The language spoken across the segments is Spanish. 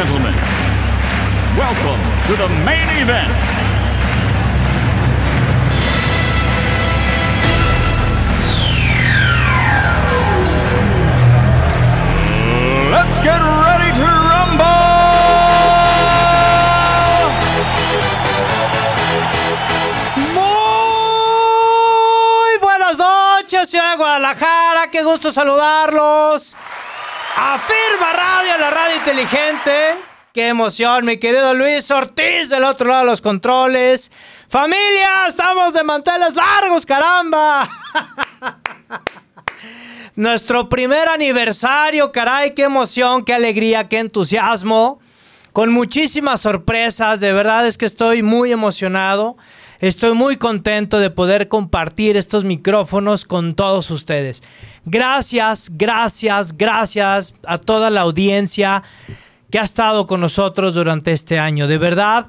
Gentlemen, welcome to the main event. Let's get ready to rumble! Muy buenas noches, ciudad de Guadalajara. Qué gusto saludarlos. Afirma Radio, la radio inteligente. Qué emoción, mi querido Luis Ortiz del otro lado de los controles. Familia, estamos de manteles largos, caramba. Nuestro primer aniversario, caray, qué emoción, qué alegría, qué entusiasmo. Con muchísimas sorpresas, de verdad es que estoy muy emocionado. Estoy muy contento de poder compartir estos micrófonos con todos ustedes. Gracias, gracias, gracias a toda la audiencia que ha estado con nosotros durante este año. De verdad,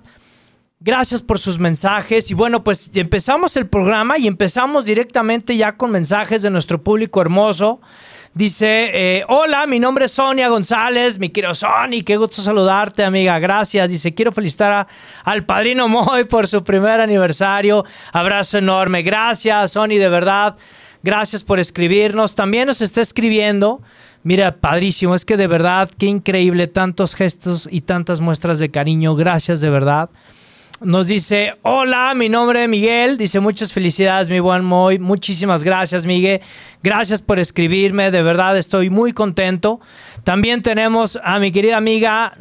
gracias por sus mensajes. Y bueno, pues empezamos el programa y empezamos directamente ya con mensajes de nuestro público hermoso. Dice, eh, hola, mi nombre es Sonia González, mi querido Sony, qué gusto saludarte, amiga, gracias. Dice, quiero felicitar a- al padrino Moy por su primer aniversario. Abrazo enorme, gracias, Sony, de verdad. Gracias por escribirnos. También nos está escribiendo. Mira, padrísimo, es que de verdad, qué increíble, tantos gestos y tantas muestras de cariño. Gracias, de verdad. Nos dice, hola, mi nombre es Miguel. Dice, muchas felicidades, mi buen Moy. Muchísimas gracias, Miguel. Gracias por escribirme. De verdad, estoy muy contento. También tenemos a mi querida amiga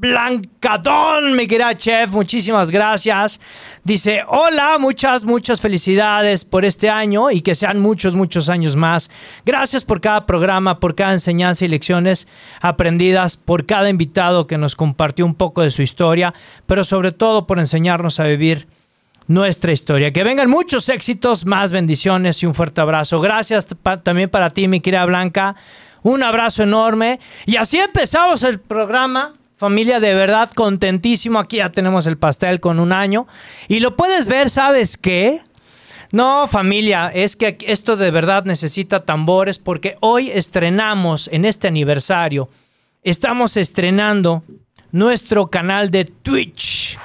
Blancadón, mi querida chef. Muchísimas gracias. Dice, hola, muchas, muchas felicidades por este año y que sean muchos, muchos años más. Gracias por cada programa, por cada enseñanza y lecciones aprendidas, por cada invitado que nos compartió un poco de su historia, pero sobre todo por enseñarnos a vivir nuestra historia. Que vengan muchos éxitos, más bendiciones y un fuerte abrazo. Gracias también para ti, mi querida Blanca. Un abrazo enorme. Y así empezamos el programa. Familia, de verdad, contentísimo. Aquí ya tenemos el pastel con un año. Y lo puedes ver, ¿sabes qué? No, familia, es que esto de verdad necesita tambores porque hoy estrenamos en este aniversario, estamos estrenando nuestro canal de Twitch.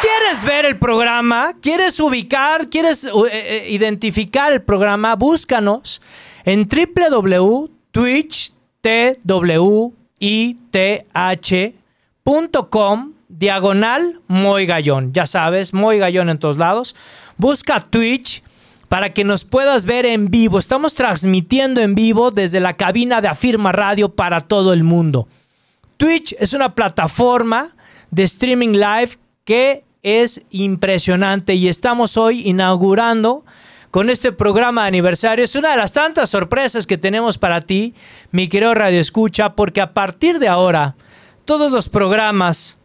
¿Quieres ver el programa? ¿Quieres ubicar? ¿Quieres eh, eh, identificar el programa? Búscanos en www.twitch.com diagonal Moy Gallón. Ya sabes, Moy Gallón en todos lados. Busca Twitch para que nos puedas ver en vivo. Estamos transmitiendo en vivo desde la cabina de Afirma Radio para todo el mundo. Twitch es una plataforma de streaming live que es impresionante y estamos hoy inaugurando con este programa de aniversario. Es una de las tantas sorpresas que tenemos para ti, mi querido Radio Escucha, porque a partir de ahora todos los programas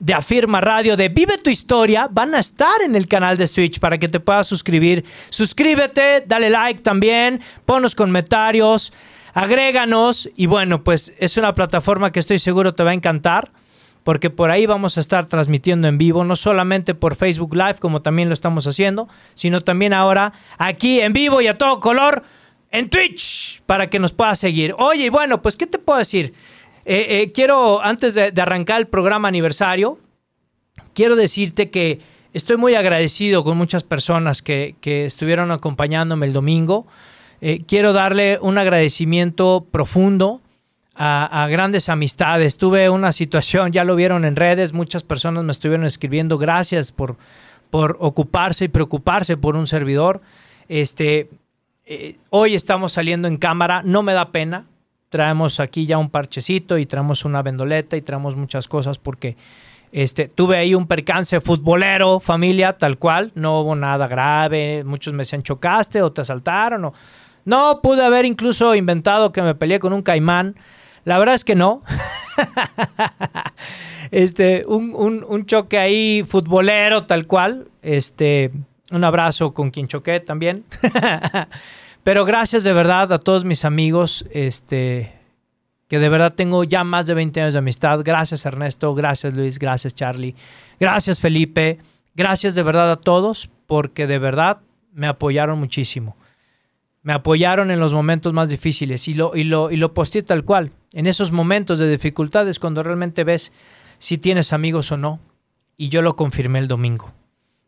de Afirma Radio, de Vive tu Historia, van a estar en el canal de Switch para que te puedas suscribir. Suscríbete, dale like también, ponos comentarios, agréganos y bueno, pues es una plataforma que estoy seguro te va a encantar porque por ahí vamos a estar transmitiendo en vivo, no solamente por Facebook Live como también lo estamos haciendo, sino también ahora aquí en vivo y a todo color en Twitch para que nos puedas seguir. Oye, y bueno, pues ¿qué te puedo decir? Eh, eh, quiero, antes de, arrancar el programa aniversario, quiero decirte que estoy muy agradecido con muchas personas que, que estuvieron acompañándome el domingo. Eh, quiero darle un agradecimiento profundo a, grandes amistades. Tuve una situación, ya lo vieron en redes, muchas personas me estuvieron escribiendo gracias por, por ocuparse y preocuparse por un servidor. Este, eh, hoy estamos saliendo en cámara, no me da pena. Traemos aquí ya un parchecito y traemos una vendoleta y traemos muchas cosas porque este, tuve ahí un percance futbolero, familia, tal cual. No hubo nada grave. Muchos me decían, chocaste o te asaltaron. O... No, pude haber incluso inventado que me peleé con un caimán. La verdad es que no. este, un, un, choque ahí futbolero tal cual. Este, un abrazo con quien choqué también. Pero gracias de verdad a todos mis amigos, este, que de verdad tengo ya más de 20 años de amistad. Gracias Ernesto, gracias Luis, gracias Charlie, gracias Felipe, gracias de verdad a todos, porque de verdad me apoyaron muchísimo. Me apoyaron en los momentos más difíciles y lo, y lo, y lo posté tal cual. En esos momentos de dificultades, cuando realmente ves si tienes amigos o no. Y yo lo confirmé el domingo.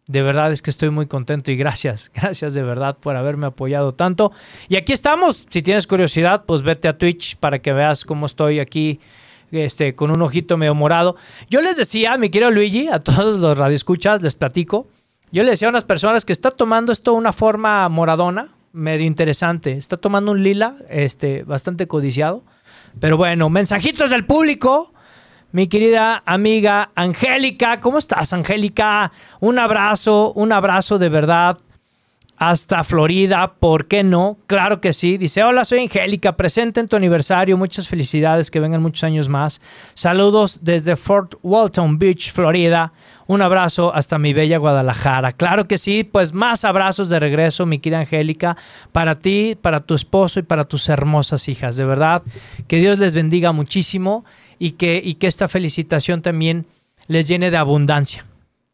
De verdad es que estoy muy contento y gracias, gracias de verdad por haberme apoyado tanto. Y aquí estamos. Si tienes curiosidad, pues vete a Twitch para que veas cómo estoy aquí este, con un ojito medio morado. Yo les decía, mi querido Luigi, a todos los radioescuchas, les platico. Yo le decía a unas personas que está tomando esto una forma moradona, medio interesante. Está tomando un lila, este, bastante codiciado. Pero bueno, mensajitos del público. Mi querida amiga Angélica, ¿cómo estás, Angélica? Un abrazo, un abrazo de verdad hasta Florida, ¿por qué no? Claro que sí. Dice, hola, soy Angélica, presente en tu aniversario, muchas felicidades, que vengan muchos años más. Saludos desde Fort Walton Beach, Florida. Un abrazo hasta mi bella Guadalajara. Claro que sí, pues más abrazos de regreso, mi querida Angélica, para ti, para tu esposo y para tus hermosas hijas. De verdad, que Dios les bendiga muchísimo y que, y que esta felicitación también les llene de abundancia.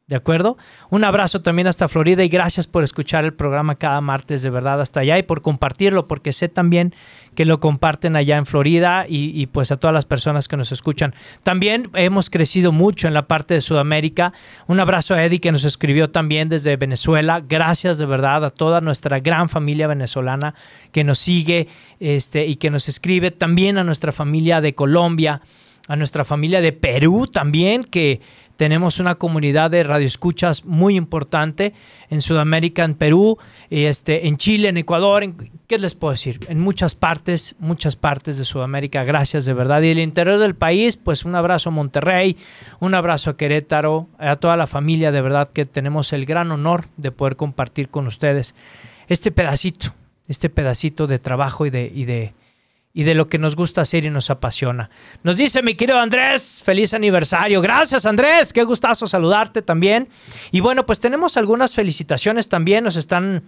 ¿De acuerdo? Un abrazo también hasta Florida y gracias por escuchar el programa cada martes, de verdad, hasta allá y por compartirlo, porque sé también que lo comparten allá en Florida y, pues a todas las personas que nos escuchan. También hemos crecido mucho en la parte de Sudamérica. Un abrazo a Eddie que nos escribió también desde Venezuela. Gracias de verdad a toda nuestra gran familia venezolana que nos sigue este, y que nos escribe. También a nuestra familia de Colombia, a nuestra familia de Perú también, que tenemos una comunidad de radioescuchas muy importante en Sudamérica, en Perú, este, en Chile, en Ecuador, en, ¿qué les puedo decir? En muchas partes, muchas partes de Sudamérica, gracias de verdad. Y el interior del país, pues un abrazo a Monterrey, un abrazo a Querétaro, a toda la familia, de verdad que tenemos el gran honor de poder compartir con ustedes este pedacito, este pedacito de trabajo y de, y de, y de lo que nos gusta hacer y nos apasiona. Nos dice mi querido Andrés, feliz aniversario. Gracias Andrés, qué gustazo saludarte también. Y bueno, pues tenemos algunas felicitaciones también, nos están,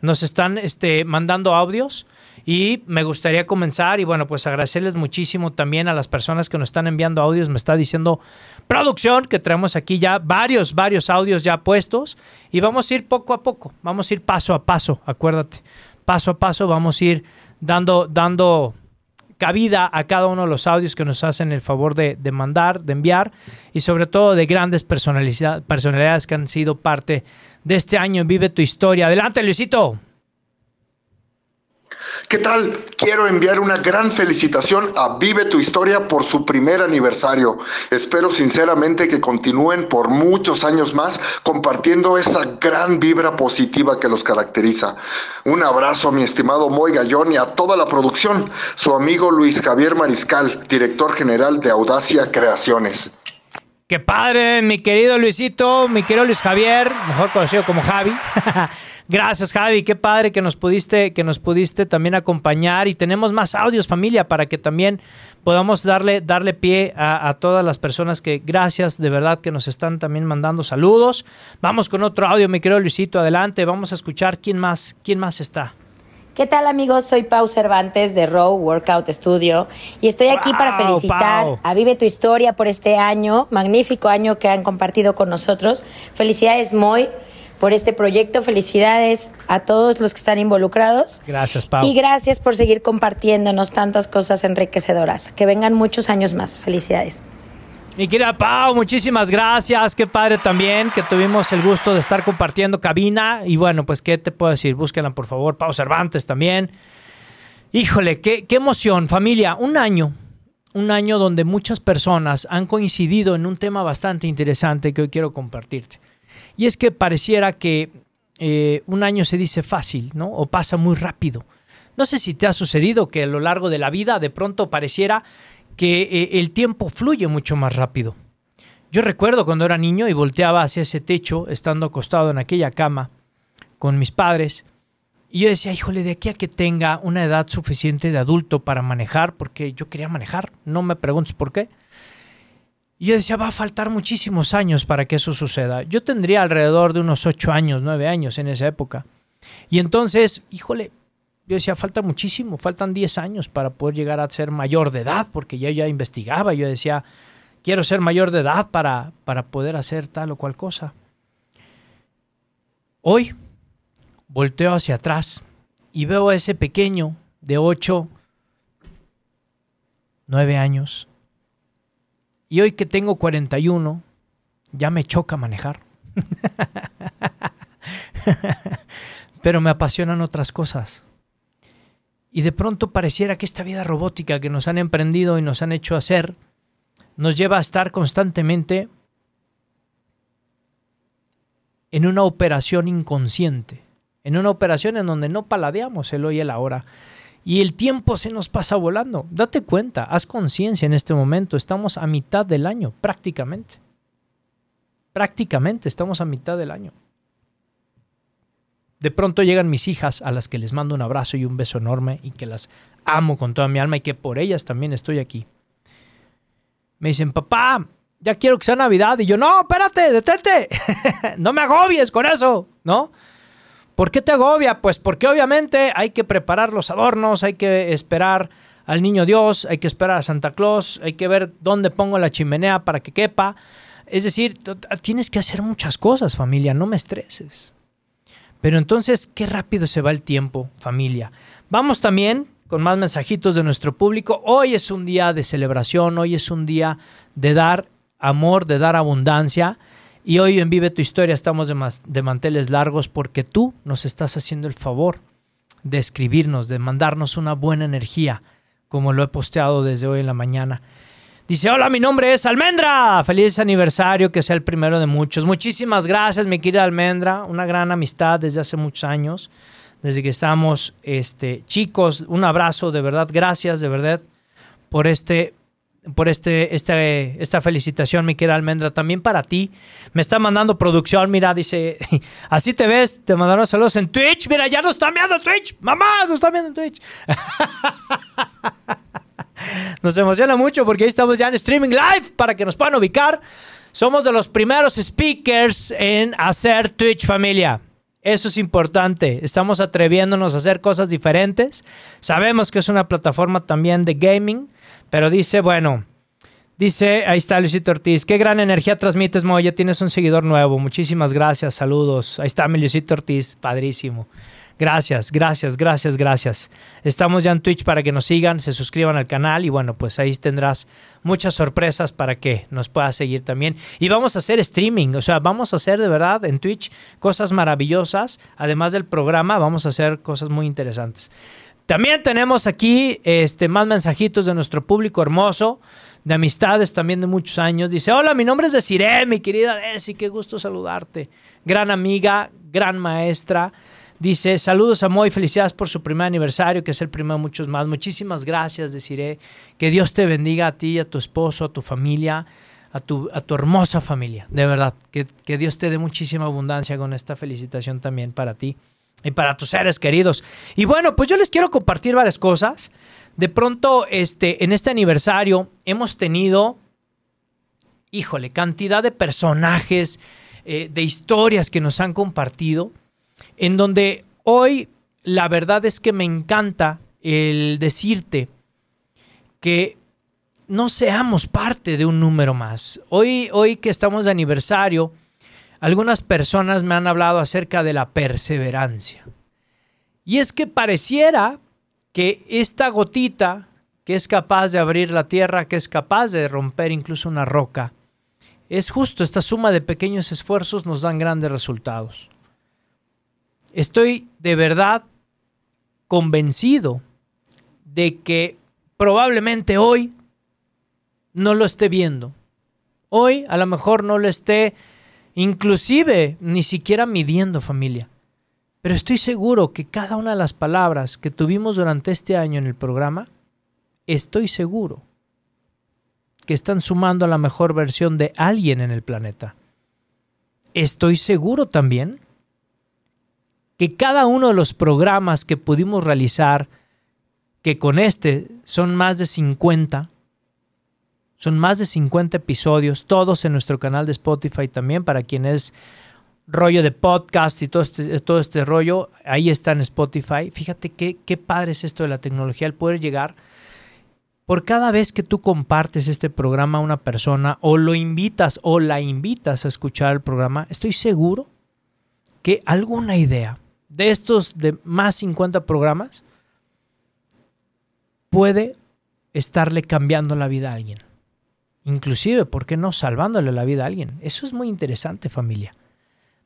nos están este, mandando audios. Y me gustaría comenzar y bueno, pues agradecerles muchísimo también a las personas que nos están enviando audios. Me está diciendo producción que traemos aquí ya varios, varios audios ya puestos y vamos a ir poco a poco, vamos a ir paso a paso, acuérdate, paso a paso vamos a ir dando, dando cabida a cada uno de los audios que nos hacen el favor de, mandar, de enviar y sobre todo de grandes personalidades que han sido parte de este año en Vive tu Historia. Adelante, Luisito. ¿Qué tal? Quiero enviar una gran felicitación a Vive tu Historia por su primer aniversario. Espero sinceramente que continúen por muchos años más compartiendo esa gran vibra positiva que los caracteriza. Un abrazo a mi estimado Moy Gallón y a toda la producción. Su amigo Luis Javier Mariscal, director general de Audacia Creaciones. Qué padre, mi querido Luisito, mi querido Luis Javier, mejor conocido como Javi. Gracias, Javi. Qué padre que nos pudiste, que nos pudiste también acompañar. Y tenemos más audios, familia, para que también podamos darle, darle pie a, todas las personas que, gracias, de verdad, que nos están también mandando saludos. Vamos con otro audio, mi querido Luisito. Adelante, vamos a escuchar quién más, quién más está. ¿Qué tal amigos? Soy Pau Cervantes de Row Workout Studio y estoy aquí para felicitar a Vive tu Historia por este año, magnífico año que han compartido con nosotros. Felicidades Moy por este proyecto, felicidades a todos los que están involucrados. Gracias Pau. Y gracias por seguir compartiéndonos tantas cosas enriquecedoras. Que vengan muchos años más. Felicidades. Mi querida Pau, muchísimas gracias. Qué padre también que tuvimos el gusto de estar compartiendo cabina. Y bueno, pues, ¿qué te puedo decir? Búsquenla, por favor. Pau Cervantes también. Híjole, qué, qué emoción, familia. Un año, un año donde muchas personas han coincidido en un tema bastante interesante que hoy quiero compartirte. Y es que pareciera que eh, un año se dice fácil, ¿no? O pasa muy rápido. No sé si te ha sucedido que a lo largo de la vida de pronto pareciera que eh, el tiempo fluye mucho más rápido. Yo recuerdo cuando era niño y volteaba hacia ese techo, estando acostado en aquella cama con mis padres, Y yo decía, híjole, de aquí a que tenga una edad suficiente de adulto para manejar, porque yo quería manejar, no me preguntes por qué. Y yo decía, va a faltar muchísimos años para que eso suceda. Yo tendría alrededor de unos 8 años, 9 años en esa época. Y entonces, híjole, yo decía, falta muchísimo, faltan 10 años para poder llegar a ser mayor de edad, porque ya ya investigaba, yo decía, quiero ser mayor de edad para, para poder hacer tal o cual cosa. Hoy, volteo hacia atrás y veo a ese pequeño de 8, 9 años. Y hoy que tengo 41, ya me choca manejar. Pero me apasionan otras cosas. Y de pronto pareciera que esta vida robótica que nos han emprendido y nos han hecho hacer nos lleva a estar constantemente en una operación inconsciente en una operación en donde no paladeamos el hoy y el ahora. Y el tiempo se nos pasa volando. Date cuenta, haz conciencia en este momento. Estamos a mitad del año, prácticamente. Prácticamente estamos a mitad del año. De pronto llegan mis hijas a las que les mando un abrazo y un beso enorme y que las amo con toda mi alma y que por ellas también estoy aquí. Me dicen, papá, ya quiero que sea Navidad. Y yo, no, espérate, detente. no me agobies con eso, ¿no? ¿Por qué te agobia? Pues porque obviamente hay que preparar los adornos, hay que esperar al niño Dios, hay que esperar a Santa Claus, hay que ver dónde pongo la chimenea para que quepa. Es decir, tienes que hacer muchas cosas, familia, no me estreses. Pero entonces, qué rápido se va el tiempo, familia. Vamos también con más mensajitos de nuestro público. Hoy es un día de celebración, hoy es un día de dar amor, de dar abundancia. Y hoy en Vive tu Historia estamos de, de, manteles largos porque tú nos estás haciendo el favor de escribirnos, de mandarnos una buena energía, como lo he posteado desde hoy en la mañana. Dice, hola, mi nombre es Almendra. Feliz aniversario, que sea el primero de muchos. Muchísimas gracias, mi querida Almendra. Una gran amistad desde hace muchos años, desde que estamos este, chicos. Un abrazo, de verdad. Gracias, de verdad, por este por este, este, esta felicitación, mi querida Almendra. También para ti. Me está mandando producción. Mira, dice, así te ves. Te mandaron saludos en Twitch. Mira, ya nos están viendo en Twitch. Mamá, nos están viendo en Twitch. Nos emociona mucho porque ahí estamos ya en streaming live para que nos puedan ubicar. Somos de los primeros speakers en hacer Twitch familia. Eso es importante. Estamos atreviéndonos a hacer cosas diferentes. Sabemos que es una plataforma también de gaming pero dice, bueno, dice, ahí está Luisito Ortiz, qué gran energía transmites, Mo, ya tienes un seguidor nuevo. Muchísimas gracias, saludos. Ahí está mi Luisito Ortiz, padrísimo. Gracias, gracias, gracias, gracias. Estamos ya en Twitch para que nos sigan, se suscriban al canal y bueno, pues ahí tendrás muchas sorpresas para que nos puedas seguir también. Y vamos a hacer streaming, o sea, vamos a hacer de verdad en Twitch cosas maravillosas. Además del programa, vamos a hacer cosas muy interesantes. También tenemos aquí este, más mensajitos de nuestro público hermoso, de amistades también de muchos años. Dice, hola, mi nombre es Desiree, mi querida Desi, qué gusto saludarte. Gran amiga, gran maestra. Dice, saludos a Moy, felicidades por su primer aniversario, que es el primero de muchos más. Muchísimas gracias, Desiree. Que Dios te bendiga a ti, a tu esposo, a tu familia, a tu, a tu hermosa familia. De verdad, que, que Dios te dé muchísima abundancia con esta felicitación también para ti y para tus seres queridos. Y bueno, pues yo les quiero compartir varias cosas. De pronto, este, en este aniversario hemos tenido, híjole, cantidad de personajes, eh, de historias que nos han compartido, en donde hoy la verdad es que me encanta el decirte que no seamos parte de un número más. Hoy, hoy que estamos de aniversario, algunas personas me han hablado acerca de la perseverancia. Y es que pareciera que esta gotita que es capaz de abrir la tierra, que es capaz de romper incluso una roca, es justo esta suma de pequeños esfuerzos nos dan grandes resultados. Estoy de verdad convencido de que probablemente hoy no lo esté viendo. Hoy a lo mejor no lo esté inclusive ni siquiera midiendo familia. Pero estoy seguro que cada una de las palabras que tuvimos durante este año en el programa, estoy seguro que están sumando a la mejor versión de alguien en el planeta. Estoy seguro también que cada uno de los programas que pudimos realizar, que con este son más de 50, son más de 50 episodios, todos en nuestro canal de Spotify también, para quien es rollo de podcast y todo este, todo este rollo, ahí está en Spotify. Fíjate qué, qué padre es esto de la tecnología, el poder llegar. Por cada vez que tú compartes este programa a una persona o lo invitas o la invitas a escuchar el programa, estoy seguro que alguna idea de estos de más 50 programas puede estarle cambiando la vida a alguien. Inclusive, ¿por qué no salvándole la vida a alguien? Eso es muy interesante, familia.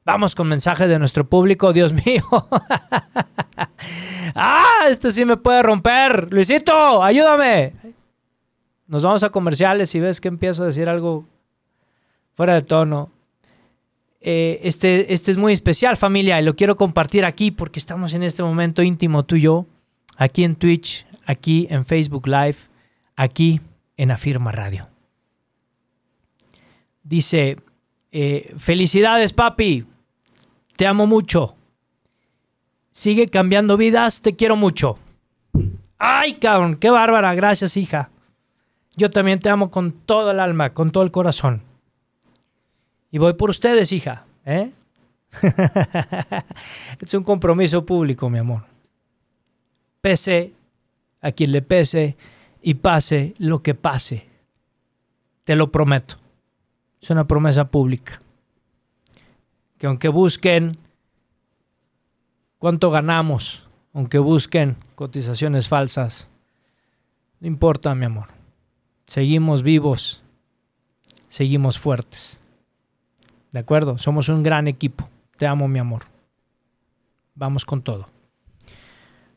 Vamos con mensaje de nuestro público, Dios mío. ah, esto sí me puede romper. Luisito, ayúdame. Nos vamos a comerciales y ves que empiezo a decir algo fuera de tono. Eh, este, este es muy especial, familia, y lo quiero compartir aquí porque estamos en este momento íntimo tú y yo, aquí en Twitch, aquí en Facebook Live, aquí en Afirma Radio. Dice, eh, felicidades papi, te amo mucho. Sigue cambiando vidas, te quiero mucho. Ay, cabrón, qué bárbara, gracias, hija. Yo también te amo con todo el alma, con todo el corazón. Y voy por ustedes, hija. ¿eh? es un compromiso público, mi amor. Pese a quien le pese y pase lo que pase. Te lo prometo. Es una promesa pública que aunque busquen cuánto ganamos, aunque busquen cotizaciones falsas, no importa, mi amor. Seguimos vivos, seguimos fuertes. ¿De acuerdo? Somos un gran equipo. Te amo, mi amor. Vamos con todo.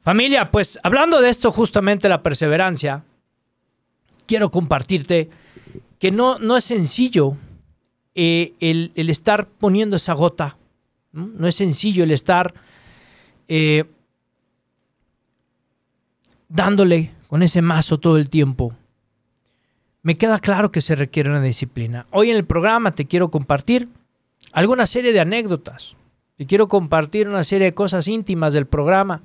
Familia, pues hablando de esto, justamente la perseverancia, quiero compartirte que no, no es sencillo eh, el, estar poniendo esa gota. ¿no? es sencillo el estar eh, dándole con ese mazo todo el tiempo. Me queda claro que se requiere una disciplina. Hoy en el programa te quiero compartir alguna serie de anécdotas. Te quiero compartir una serie de cosas íntimas del programa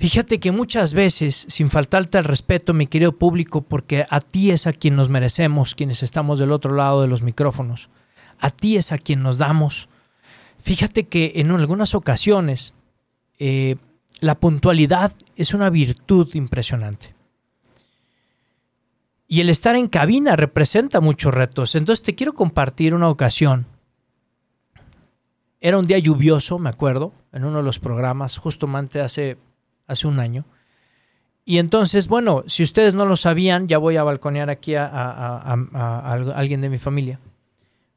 Fíjate que muchas veces, sin faltarte al respeto, mi querido público, porque a ti es a quien nos merecemos, quienes estamos del otro lado de los micrófonos, a ti es a quien nos damos. Fíjate que en algunas ocasiones eh, la puntualidad es una virtud impresionante. Y el estar en cabina representa muchos retos. Entonces te quiero compartir una ocasión. Era un día lluvioso, me acuerdo, en uno de los programas, justamente hace hace un año. Y entonces, bueno, si ustedes no lo sabían, ya voy a balconear aquí a, alguien de mi familia.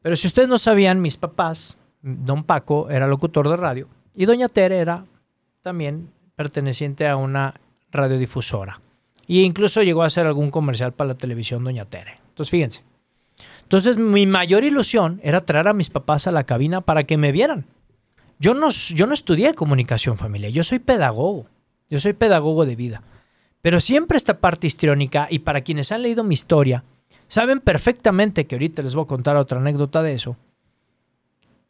Pero si ustedes no sabían, mis papás, don Paco era locutor de radio y doña Tere era también perteneciente a una radiodifusora. Y incluso llegó a hacer algún comercial para la televisión doña Tere. Entonces, fíjense. Entonces, mi mayor ilusión era traer a mis papás a la cabina para que me vieran. Yo no, yo no estudié comunicación familiar, yo soy pedagogo. Yo soy pedagogo de vida. Pero siempre esta parte histriónica, y para quienes han leído mi historia, saben perfectamente que ahorita les voy a contar otra anécdota de eso.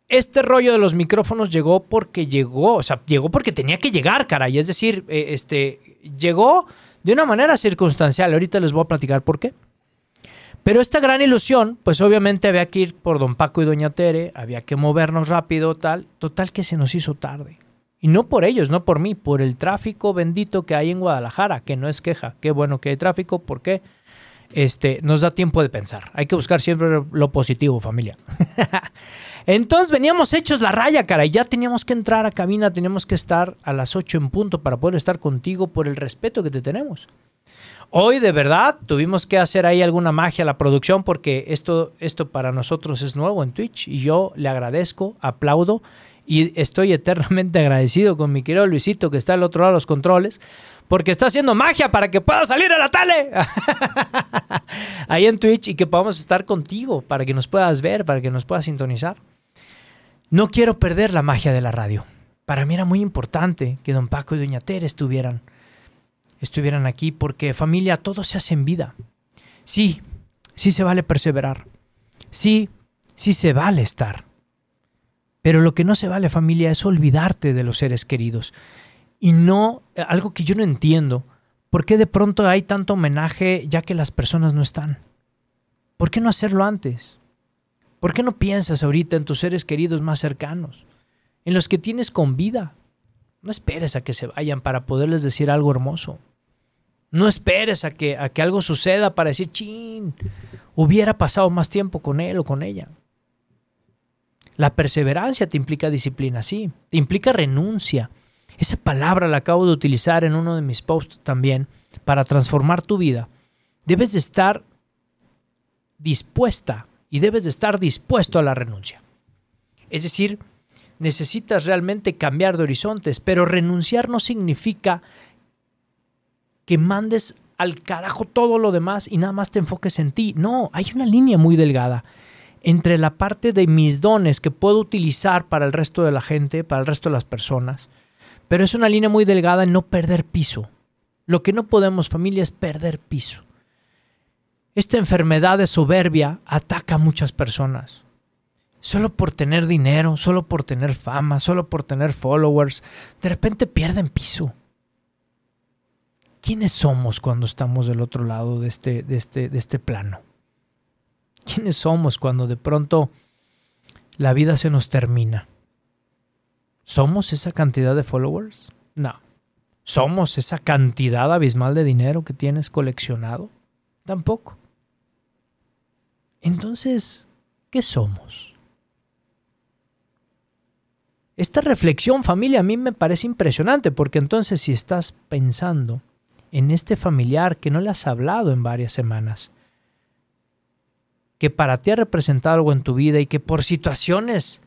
Este rollo de los micrófonos llegó porque llegó, o sea, llegó porque tenía que llegar, caray. Es decir, eh, este, llegó de una manera circunstancial. Ahorita les voy a platicar por qué. Pero esta gran ilusión, pues obviamente había que ir por don Paco y doña Tere, había que movernos rápido, tal. Total que se nos hizo tarde. Y no por ellos, no por mí, por el tráfico bendito que hay en Guadalajara, que no es queja. Qué bueno que hay tráfico porque este, nos da tiempo de pensar. Hay que buscar siempre lo positivo, familia. Entonces veníamos hechos la raya, cara, y ya teníamos que entrar a cabina, teníamos que estar a las 8 en punto para poder estar contigo por el respeto que te tenemos. Hoy de verdad tuvimos que hacer ahí alguna magia a la producción porque esto, esto para nosotros es nuevo en Twitch y yo le agradezco, aplaudo y estoy eternamente agradecido con mi querido Luisito que está al otro lado de los controles, porque está haciendo magia para que pueda salir a la tele ahí en Twitch y que podamos estar contigo, para que nos puedas ver, para que nos puedas sintonizar. No quiero perder la magia de la radio. Para mí era muy importante que don Paco y doña Tere estuvieran, estuvieran aquí, porque familia, todo se hace en vida. Sí, sí se vale perseverar. Sí, sí se vale estar Pero lo que no se vale familia es olvidarte de los seres queridos. Y no, algo que yo no entiendo, ¿por qué de pronto hay tanto homenaje ya que las personas no están? ¿Por qué no hacerlo antes? ¿Por qué no piensas ahorita en tus seres queridos más cercanos? En los que tienes con vida. No esperes a que se vayan para poderles decir algo hermoso. No esperes a que, a que algo suceda para decir, chin, hubiera pasado más tiempo con él o con ella. La perseverancia te implica disciplina, sí, te implica renuncia. Esa palabra la acabo de utilizar en uno de mis posts también para transformar tu vida. Debes de estar dispuesta y debes de estar dispuesto a la renuncia. Es decir, necesitas realmente cambiar de horizontes, pero renunciar no significa que mandes al carajo todo lo demás y nada más te enfoques en ti. No, hay una línea muy delgada entre la parte de mis dones que puedo utilizar para el resto de la gente, para el resto de las personas, pero es una línea muy delgada en no perder piso. Lo que no podemos, familia, es perder piso. Esta enfermedad de soberbia ataca a muchas personas. Solo por tener dinero, solo por tener fama, solo por tener followers, de repente pierden piso. ¿Quiénes somos cuando estamos del otro lado de este, de este, de este plano? ¿Quiénes somos cuando de pronto la vida se nos termina? ¿Somos esa cantidad de followers? No. ¿Somos esa cantidad abismal de dinero que tienes coleccionado? Tampoco. Entonces, ¿qué somos? Esta reflexión, familia, a mí me parece impresionante porque entonces si estás pensando en este familiar que no le has hablado en varias semanas, que para ti ha representado algo en tu vida y que por situaciones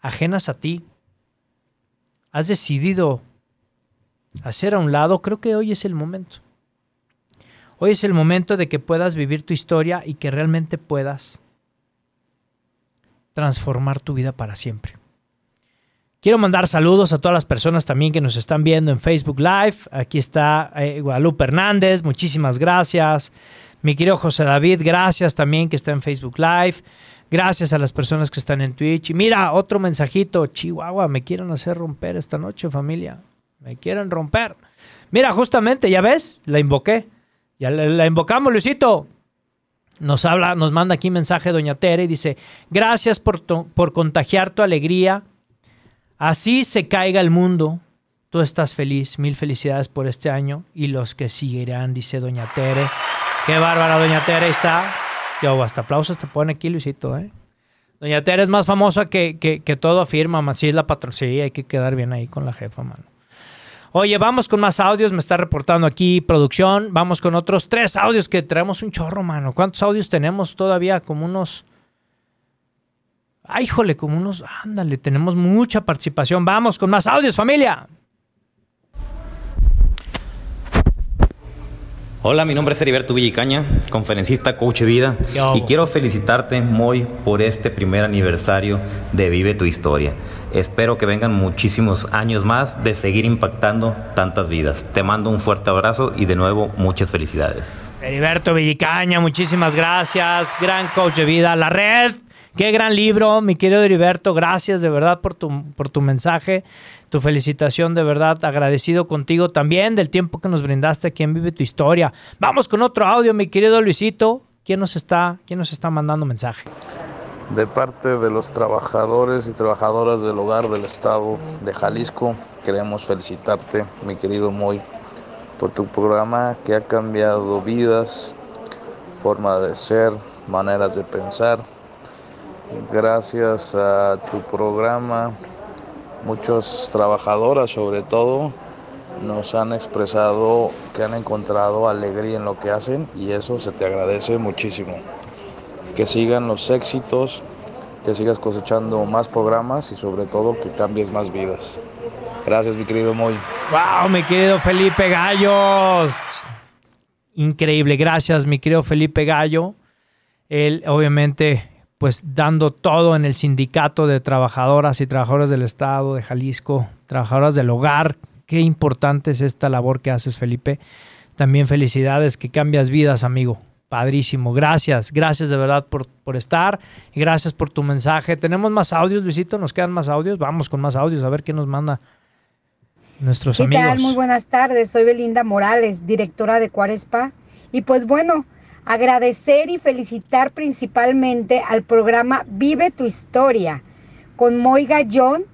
ajenas a ti has decidido hacer a un lado, creo que hoy es el momento. Hoy es el momento de que puedas vivir tu historia y que realmente puedas transformar tu vida para siempre. Quiero mandar saludos a todas las personas también que nos están viendo en Facebook Live. Aquí está eh, Guadalupe Hernández, muchísimas gracias. Mi querido José David, gracias también que está en Facebook Live. Gracias a las personas que están en Twitch. Y mira, otro mensajito. Chihuahua, me quieren hacer romper esta noche, familia. Me quieren romper. Mira, justamente, ya ves, la invoqué. Ya la, invocamos, Luisito. Nos habla, nos manda aquí mensaje Doña Tere y dice: Gracias por, por contagiar tu alegría. Así se caiga el mundo. Tú estás feliz. Mil felicidades por este año y los que seguirán, dice Doña Tere. Qué bárbara, doña Tere, está. Yo, hasta aplausos te pone aquí, Luisito, ¿eh? Doña Tere es más famosa que, que, todo afirma, man. Sí, es la hay que quedar bien ahí con la jefa, mano. Oye, vamos con más audios. Me está reportando aquí producción. Vamos con otros tres audios que traemos un chorro, mano. ¿Cuántos audios tenemos todavía? Como unos. Ay, híjole, como unos. Ándale, tenemos mucha participación. Vamos con más audios, familia. Hola, mi nombre es Heriberto Villicaña, conferencista, coach de vida, y quiero felicitarte, muy por este primer aniversario de Vive tu Historia. Espero que vengan muchísimos años más de seguir impactando tantas vidas. Te mando un fuerte abrazo y de nuevo muchas felicidades. Heriberto Villicaña, muchísimas gracias, gran coach de vida. La red, qué gran libro, mi querido Heriberto, gracias de verdad por tu, por tu mensaje tu felicitación de verdad, agradecido contigo también del tiempo que nos brindaste aquí Vive tu Historia. Vamos con otro audio, mi querido Luisito. ¿Quién nos está, quién nos está mandando mensaje? De parte de los trabajadores y trabajadoras del hogar del estado de Jalisco, queremos felicitarte, mi querido Moy, por tu programa que ha cambiado vidas, forma de ser, maneras de pensar. Gracias a tu programa Muchas trabajadoras sobre todo nos han expresado que han encontrado alegría en lo que hacen y eso se te agradece muchísimo. Que sigan los éxitos, que sigas cosechando más programas y sobre todo que cambies más vidas. Gracias, mi querido Moy. ¡Wow, mi querido Felipe Gallo! Increíble, gracias, mi querido Felipe Gallo. Él, obviamente, pues dando todo en el sindicato de trabajadoras y trabajadores del Estado de Jalisco, trabajadoras del hogar. Qué importante es esta labor que haces, Felipe. También felicidades, que cambias vidas, amigo. Padrísimo. Gracias, gracias de verdad por, por estar y gracias por tu mensaje. ¿Tenemos más audios, Luisito? ¿Nos quedan más audios? Vamos con más audios a ver qué nos manda nuestros ¿Qué amigos. Tal? Muy buenas tardes, soy Belinda Morales, directora de Cuarespa. Y pues bueno, agradecer y felicitar principalmente al programa Vive tu Historia con Moy Gallón,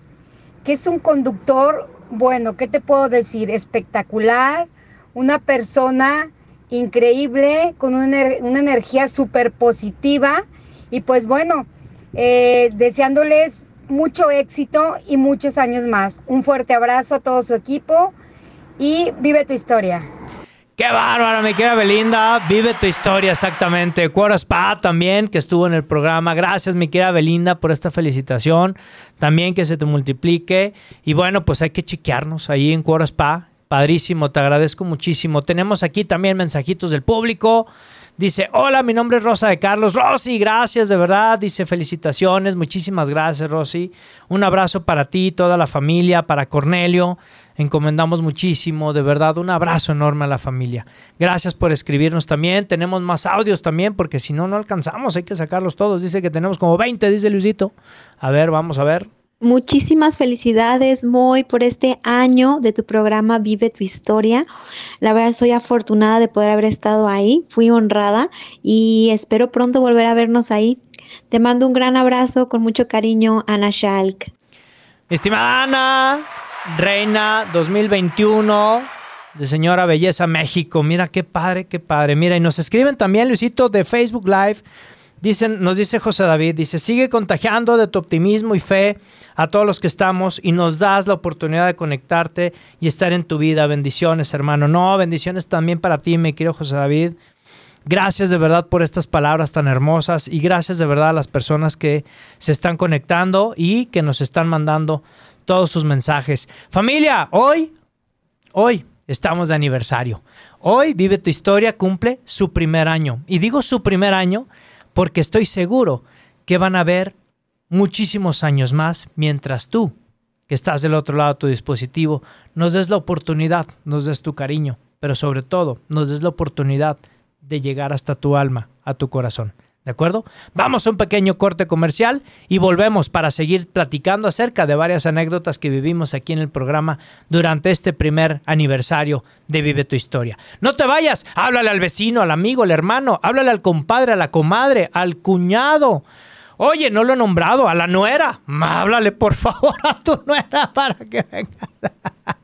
que es un conductor, bueno, ¿qué te puedo decir? Espectacular, una persona increíble, con una, una energía súper positiva. Y pues bueno, eh, deseándoles mucho éxito y muchos años más. Un fuerte abrazo a todo su equipo y vive tu historia. Qué bárbaro, mi querida Belinda. Vive tu historia, exactamente. Cuora Spa también, que estuvo en el programa. Gracias, mi querida Belinda, por esta felicitación. También que se te multiplique. Y bueno, pues hay que chequearnos ahí en Cuora Spa. Padrísimo, te agradezco muchísimo. Tenemos aquí también mensajitos del público. Dice, hola, mi nombre es Rosa de Carlos. Rosy, gracias de verdad. Dice, felicitaciones. Muchísimas gracias, Rosy. Un abrazo para ti, toda la familia, para Cornelio. Encomendamos muchísimo, de verdad, un abrazo enorme a la familia. Gracias por escribirnos también. Tenemos más audios también, porque si no, no alcanzamos, hay que sacarlos todos. Dice que tenemos como 20, dice Luisito. A ver, vamos a ver. Muchísimas felicidades, Moy, por este año de tu programa Vive tu Historia. La verdad, soy afortunada de poder haber estado ahí, fui honrada y espero pronto volver a vernos ahí. Te mando un gran abrazo con mucho cariño, Ana Shalk. Estimada Ana, Reina 2021 de Señora Belleza México. Mira qué padre, qué padre. Mira, y nos escriben también, Luisito, de Facebook Live. Dicen, nos dice José David, dice, sigue contagiando de tu optimismo y fe a todos los que estamos y nos das la oportunidad de conectarte y estar en tu vida. Bendiciones, hermano. No, bendiciones también para ti, mi querido José David. Gracias de verdad por estas palabras tan hermosas y gracias de verdad a las personas que se están conectando y que nos están mandando todos sus mensajes. Familia, hoy, hoy estamos de aniversario. Hoy Vive tu Historia cumple su primer año. Y digo su primer año porque estoy seguro que van a haber muchísimos años más mientras tú, que estás del otro lado de tu dispositivo, nos des la oportunidad, nos des tu cariño, pero sobre todo nos des la oportunidad de llegar hasta tu alma, a tu corazón. ¿De acuerdo? Vamos a un pequeño corte comercial y volvemos para seguir platicando acerca de varias anécdotas que vivimos aquí en el programa durante este primer aniversario de Vive tu Historia. No te vayas, háblale al vecino, al amigo, al hermano, háblale al compadre, a la comadre, al cuñado. Oye, no lo he nombrado, a la nuera. Háblale por favor a tu nuera para que venga.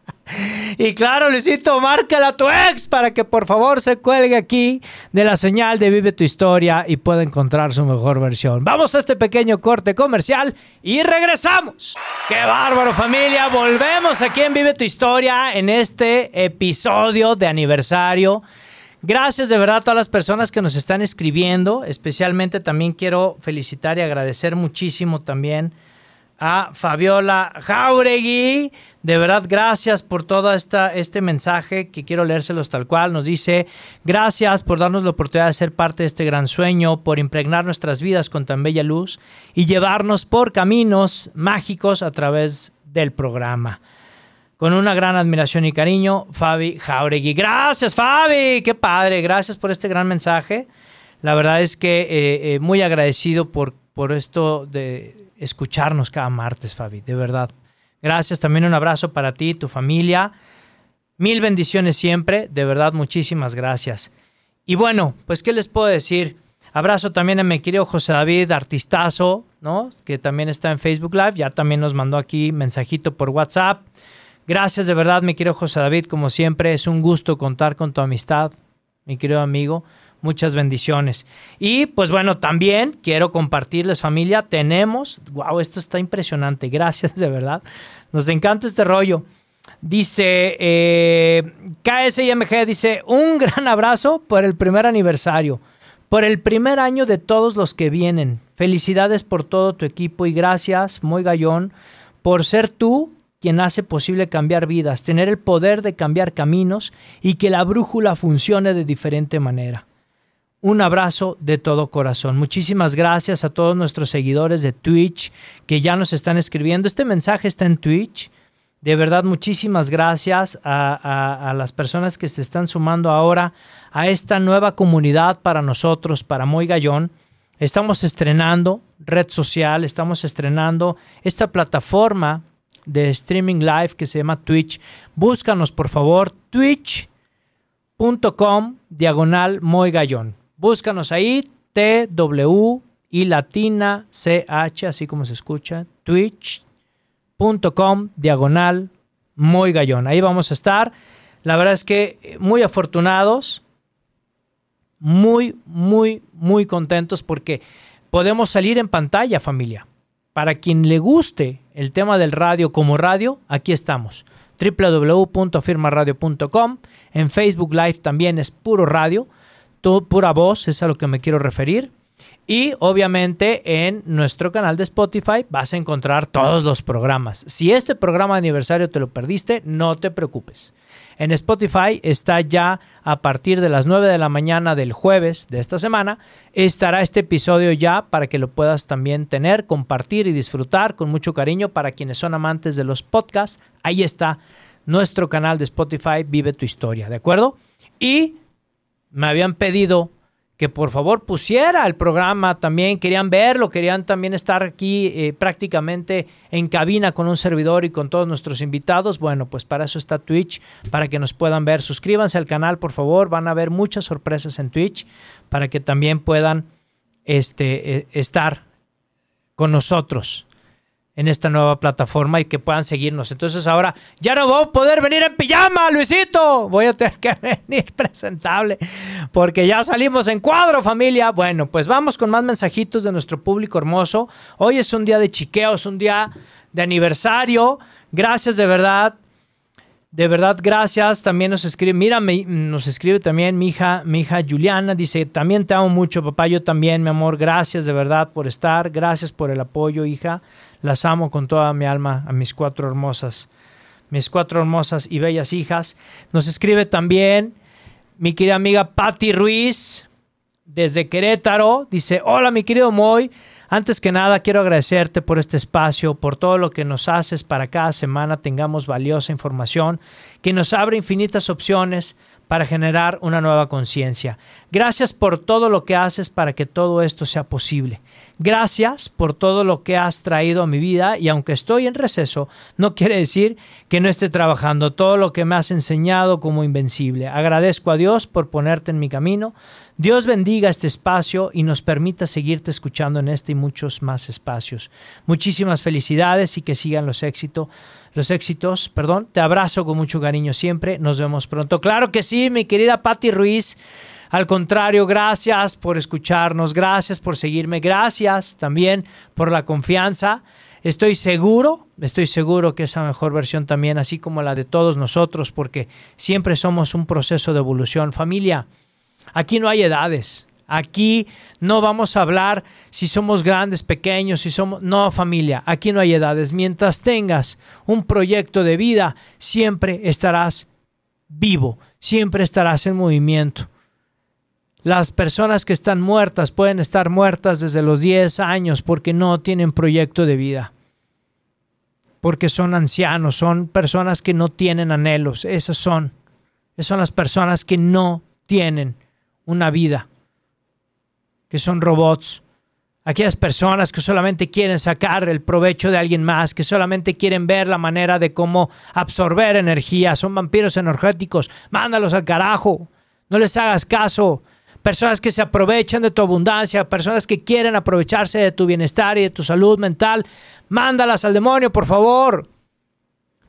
Y claro, Luisito, márcala a tu ex para que por favor se cuelgue aquí de la señal de Vive tu Historia y pueda encontrar su mejor versión. Vamos a este pequeño corte comercial y regresamos. ¡Qué bárbaro familia! Volvemos aquí en Vive tu Historia en este episodio de aniversario. Gracias de verdad a todas las personas que nos están escribiendo. Especialmente también quiero felicitar y agradecer muchísimo también a Fabiola Jauregui. De verdad, gracias por todo esta, este mensaje que quiero leérselos tal cual. Nos dice, gracias por darnos la oportunidad de ser parte de este gran sueño, por impregnar nuestras vidas con tan bella luz y llevarnos por caminos mágicos a través del programa. Con una gran admiración y cariño, Fabi Jauregui. Gracias, Fabi. Qué padre. Gracias por este gran mensaje. La verdad es que eh, eh, muy agradecido por, por esto de escucharnos cada martes, Fabi. De verdad. Gracias, también un abrazo para ti tu familia. Mil bendiciones siempre, de verdad, muchísimas gracias. Y bueno, pues, ¿qué les puedo decir? Abrazo también a mi querido José David, artistazo, ¿no? Que también está en Facebook Live, ya también nos mandó aquí mensajito por WhatsApp. Gracias de verdad, mi querido José David, como siempre, es un gusto contar con tu amistad, mi querido amigo. Muchas bendiciones. Y pues bueno, también quiero compartirles familia, tenemos, wow, esto está impresionante, gracias de verdad. Nos encanta este rollo. Dice eh, KSIMG, dice, un gran abrazo por el primer aniversario, por el primer año de todos los que vienen. Felicidades por todo tu equipo y gracias, muy gallón, por ser tú quien hace posible cambiar vidas, tener el poder de cambiar caminos y que la brújula funcione de diferente manera un abrazo de todo corazón. Muchísimas gracias a todos nuestros seguidores de Twitch que ya nos están escribiendo. Este mensaje está en Twitch. De verdad, muchísimas gracias a, las personas que se están sumando ahora a esta nueva comunidad para nosotros, para Moy Gallón. Estamos estrenando red social, estamos estrenando esta plataforma de streaming live que se llama Twitch. Búscanos, por favor, twitch.com diagonal Moy Gallón. Búscanos ahí, T-W y latina CH, así como se escucha, Twitch com diagonal muy gallón. Ahí vamos a estar. La verdad es que muy afortunados, muy, muy, muy contentos porque podemos salir en pantalla, familia. Para quien le guste el tema del radio como radio, aquí estamos. www.firmaradio.com. En Facebook Live también es puro radio, pura voz, es a lo que me quiero referir. Y obviamente en nuestro canal de Spotify vas a encontrar todos los programas. Si este programa de aniversario te lo perdiste, no te preocupes. En Spotify está ya a partir de las 9 de la mañana del jueves de esta semana. Estará este episodio ya para que lo puedas también tener, compartir y disfrutar con mucho cariño para quienes son amantes de los podcasts. Ahí está nuestro canal de Spotify, Vive tu historia, ¿de acuerdo? Y me habían pedido que por favor pusiera el programa también, querían verlo, querían también estar aquí eh, prácticamente en cabina con un servidor y con todos nuestros invitados. Bueno, pues para eso está Twitch, para que nos puedan ver. Suscríbanse al canal, por favor, van a haber muchas sorpresas en Twitch para que también puedan este, eh, estar con nosotros en esta nueva plataforma y que puedan seguirnos. Entonces ahora ya no voy a poder venir en pijama, Luisito. Voy a tener que venir presentable porque ya salimos en cuadro, familia. Bueno, pues vamos con más mensajitos de nuestro público hermoso. Hoy es un día de chiqueo, es un día de aniversario. Gracias de verdad. De verdad, gracias. También nos escribe, mira, nos escribe también mi hija, mi hija Juliana. Dice, también te amo mucho, papá. Yo también, mi amor. Gracias de verdad por estar. Gracias por el apoyo, hija. Las amo con toda mi alma a mis cuatro hermosas, mis cuatro hermosas y bellas hijas. Nos escribe también mi querida amiga Patti Ruiz desde Querétaro. Dice, hola mi querido Moy. Antes que nada, quiero agradecerte por este espacio, por todo lo que nos haces para cada semana tengamos valiosa información, que nos abre infinitas opciones para generar una nueva conciencia. Gracias por todo lo que haces para que todo esto sea posible. Gracias por todo lo que has traído a mi vida y aunque estoy en receso, no quiere decir que no esté trabajando todo lo que me has enseñado como invencible. Agradezco a Dios por ponerte en mi camino. Dios bendiga este espacio y nos permita seguirte escuchando en este y muchos más espacios. Muchísimas felicidades y que sigan los éxitos. Los éxitos, perdón. Te abrazo con mucho cariño siempre. Nos vemos pronto. Claro que sí, mi querida Patti Ruiz. Al contrario, gracias por escucharnos, gracias por seguirme, gracias también por la confianza. Estoy seguro, estoy seguro que esa mejor versión también, así como la de todos nosotros, porque siempre somos un proceso de evolución. Familia, aquí no hay edades. Aquí no vamos a hablar si somos grandes, pequeños, si somos... No, familia, aquí no hay edades. Mientras tengas un proyecto de vida, siempre estarás vivo, siempre estarás en movimiento. Las personas que están muertas pueden estar muertas desde los 10 años porque no tienen proyecto de vida. Porque son ancianos, son personas que no tienen anhelos. Esas son. Esas son las personas que no tienen una vida. Que son robots. Aquellas personas que solamente quieren sacar el provecho de alguien más, que solamente quieren ver la manera de cómo absorber energía, son vampiros energéticos, mándalos al carajo, no les hagas caso, personas que se aprovechan de tu abundancia, personas que quieren aprovecharse de tu bienestar y de tu salud mental, mándalas al demonio, por favor.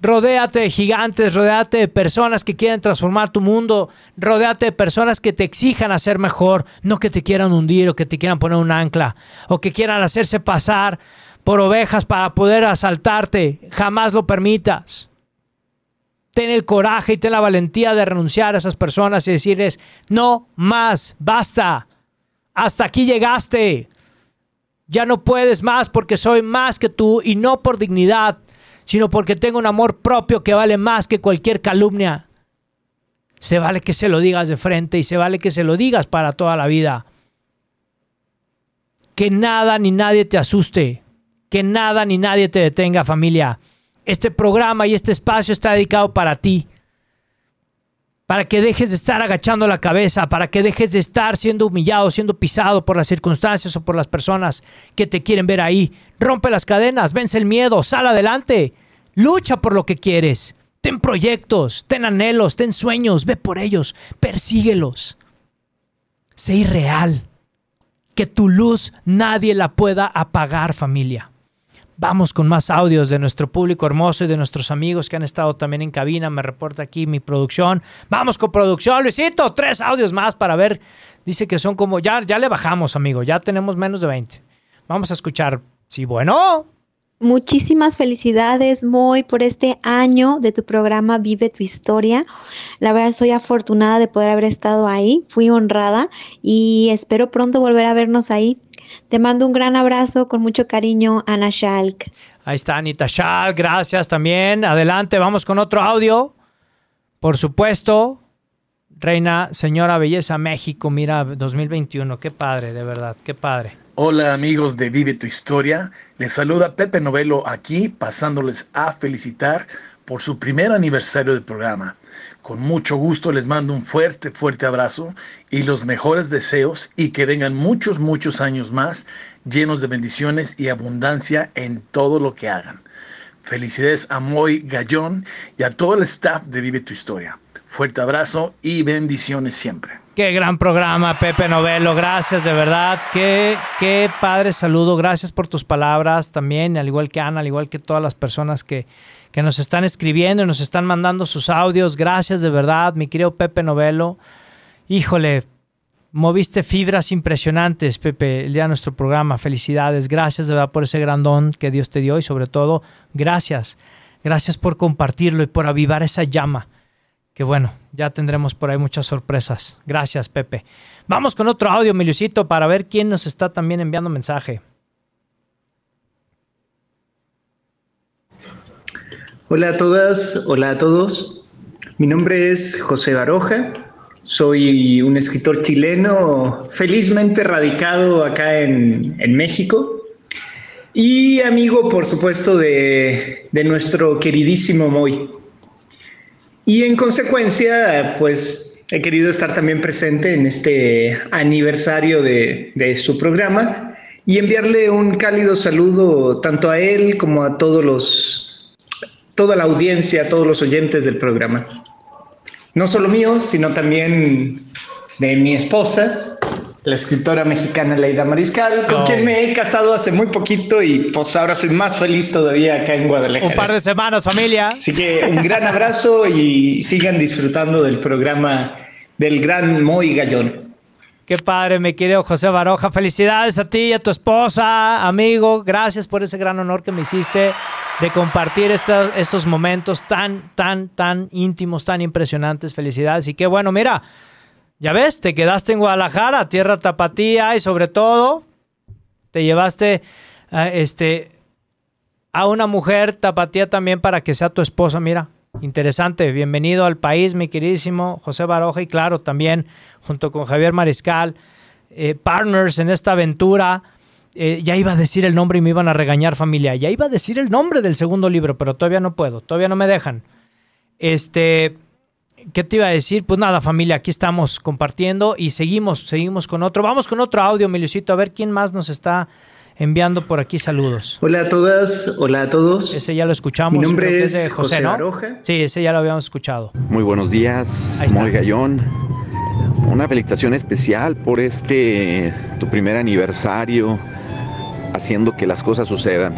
Rodéate de gigantes, rodéate de personas que quieren transformar tu mundo, rodéate de personas que te exijan hacer mejor, no que te quieran hundir o que te quieran poner un ancla o que quieran hacerse pasar por ovejas para poder asaltarte. Jamás lo permitas ten el coraje y ten la valentía de renunciar a esas personas y decirles, no más, basta, hasta aquí llegaste, ya no puedes más porque soy más que tú y no por dignidad, sino porque tengo un amor propio que vale más que cualquier calumnia. Se vale que se lo digas de frente y se vale que se lo digas para toda la vida. Que nada ni nadie te asuste, que nada ni nadie te detenga familia Este programa y este espacio está dedicado para ti. Para que dejes de estar agachando la cabeza, para que dejes de estar siendo humillado, siendo pisado por las circunstancias o por las personas que te quieren ver ahí. Rompe las cadenas, vence el miedo, sal adelante, lucha por lo que quieres. Ten proyectos, ten anhelos, ten sueños, ve por ellos, persíguelos. Sé irreal. Que tu luz nadie la pueda apagar, familia. Vamos con más audios de nuestro público hermoso y de nuestros amigos que han estado también en cabina. Me reporta aquí mi producción. Vamos con producción, Luisito. Tres audios más para ver. Dice que son como. Ya, ya le bajamos, amigo. Ya tenemos menos de 20. Vamos a escuchar. Sí, bueno. Muchísimas felicidades, Moy, por este año de tu programa Vive tu Historia. La verdad, soy afortunada de poder haber estado ahí, fui honrada y espero pronto volver a vernos ahí. Te mando un gran abrazo con mucho cariño, Ana Shalk. Ahí está Anita Shalk, gracias también. Adelante, vamos con otro audio. Por supuesto, Reina Señora Belleza México, mira, 2021, qué padre, de verdad, qué padre. Hola amigos de Vive tu Historia, les saluda Pepe Novelo aquí pasándoles a felicitar por su primer aniversario del programa. Con mucho gusto les mando un fuerte, fuerte abrazo y los mejores deseos y que vengan muchos, muchos años más llenos de bendiciones y abundancia en todo lo que hagan. Felicidades a Moy Gallón y a todo el staff de Vive tu Historia. Fuerte abrazo y bendiciones siempre. Qué gran programa, Pepe Novelo. Gracias, de verdad. Qué, qué padre saludo. Gracias por tus palabras también, al igual que Ana, al igual que todas las personas que, que nos están escribiendo y nos están mandando sus audios. Gracias, de verdad, mi querido Pepe Novelo. Híjole, moviste fibras impresionantes, Pepe, el día de nuestro programa. Felicidades. Gracias, de verdad, por ese gran don que Dios te dio y sobre todo, gracias. Gracias por compartirlo y por avivar esa llama que bueno, ya tendremos por ahí muchas sorpresas. Gracias, Pepe. Vamos con otro audio, Miliusito, para ver quién nos está también enviando mensaje. Hola a todas, hola a todos. Mi nombre es José Baroja. Soy un escritor chileno felizmente radicado acá en, México y amigo, por supuesto, de, de nuestro queridísimo Moy. Y en consecuencia, pues he querido estar también presente en este aniversario de, su programa y enviarle un cálido saludo tanto a él como a todos los, toda la audiencia, todos los oyentes del programa. No solo mío, sino también de mi esposa, la escritora mexicana Leida Mariscal, con quien me he casado hace muy poquito y pues ahora soy más feliz todavía acá en Guadalajara. Un par de semanas, familia. Así que un gran abrazo y sigan disfrutando del programa del gran Moy Gallón. Qué padre, mi querido José Baroja. Felicidades a ti y a tu esposa, amigo. Gracias por ese gran honor que me hiciste de compartir estos momentos tan, tan, tan íntimos, tan impresionantes. Felicidades. Y qué bueno, mira, ya ves, te quedaste en Guadalajara, tierra tapatía y sobre todo te llevaste a, este, a una mujer tapatía también para que sea tu esposa. Mira, interesante. Bienvenido al país, mi queridísimo José Baroja y claro, también junto con Javier Mariscal, eh, partners en esta aventura. Eh, ya iba a decir el nombre y me iban a regañar familia. Ya iba a decir el nombre del segundo libro, pero todavía no puedo, todavía no me dejan. Este, ¿Qué te iba a decir? Pues nada, familia, aquí estamos compartiendo y seguimos, seguimos con otro. Vamos con otro audio, Milucito, a ver quién más nos está enviando por aquí saludos. Hola a todas, hola a todos. Ese ya lo escuchamos. Mi nombre es, de José, ¿no? Sí, ese ya lo habíamos escuchado. Muy buenos días, Muy Gallón. Una felicitación especial por este tu primer aniversario, haciendo que las cosas sucedan.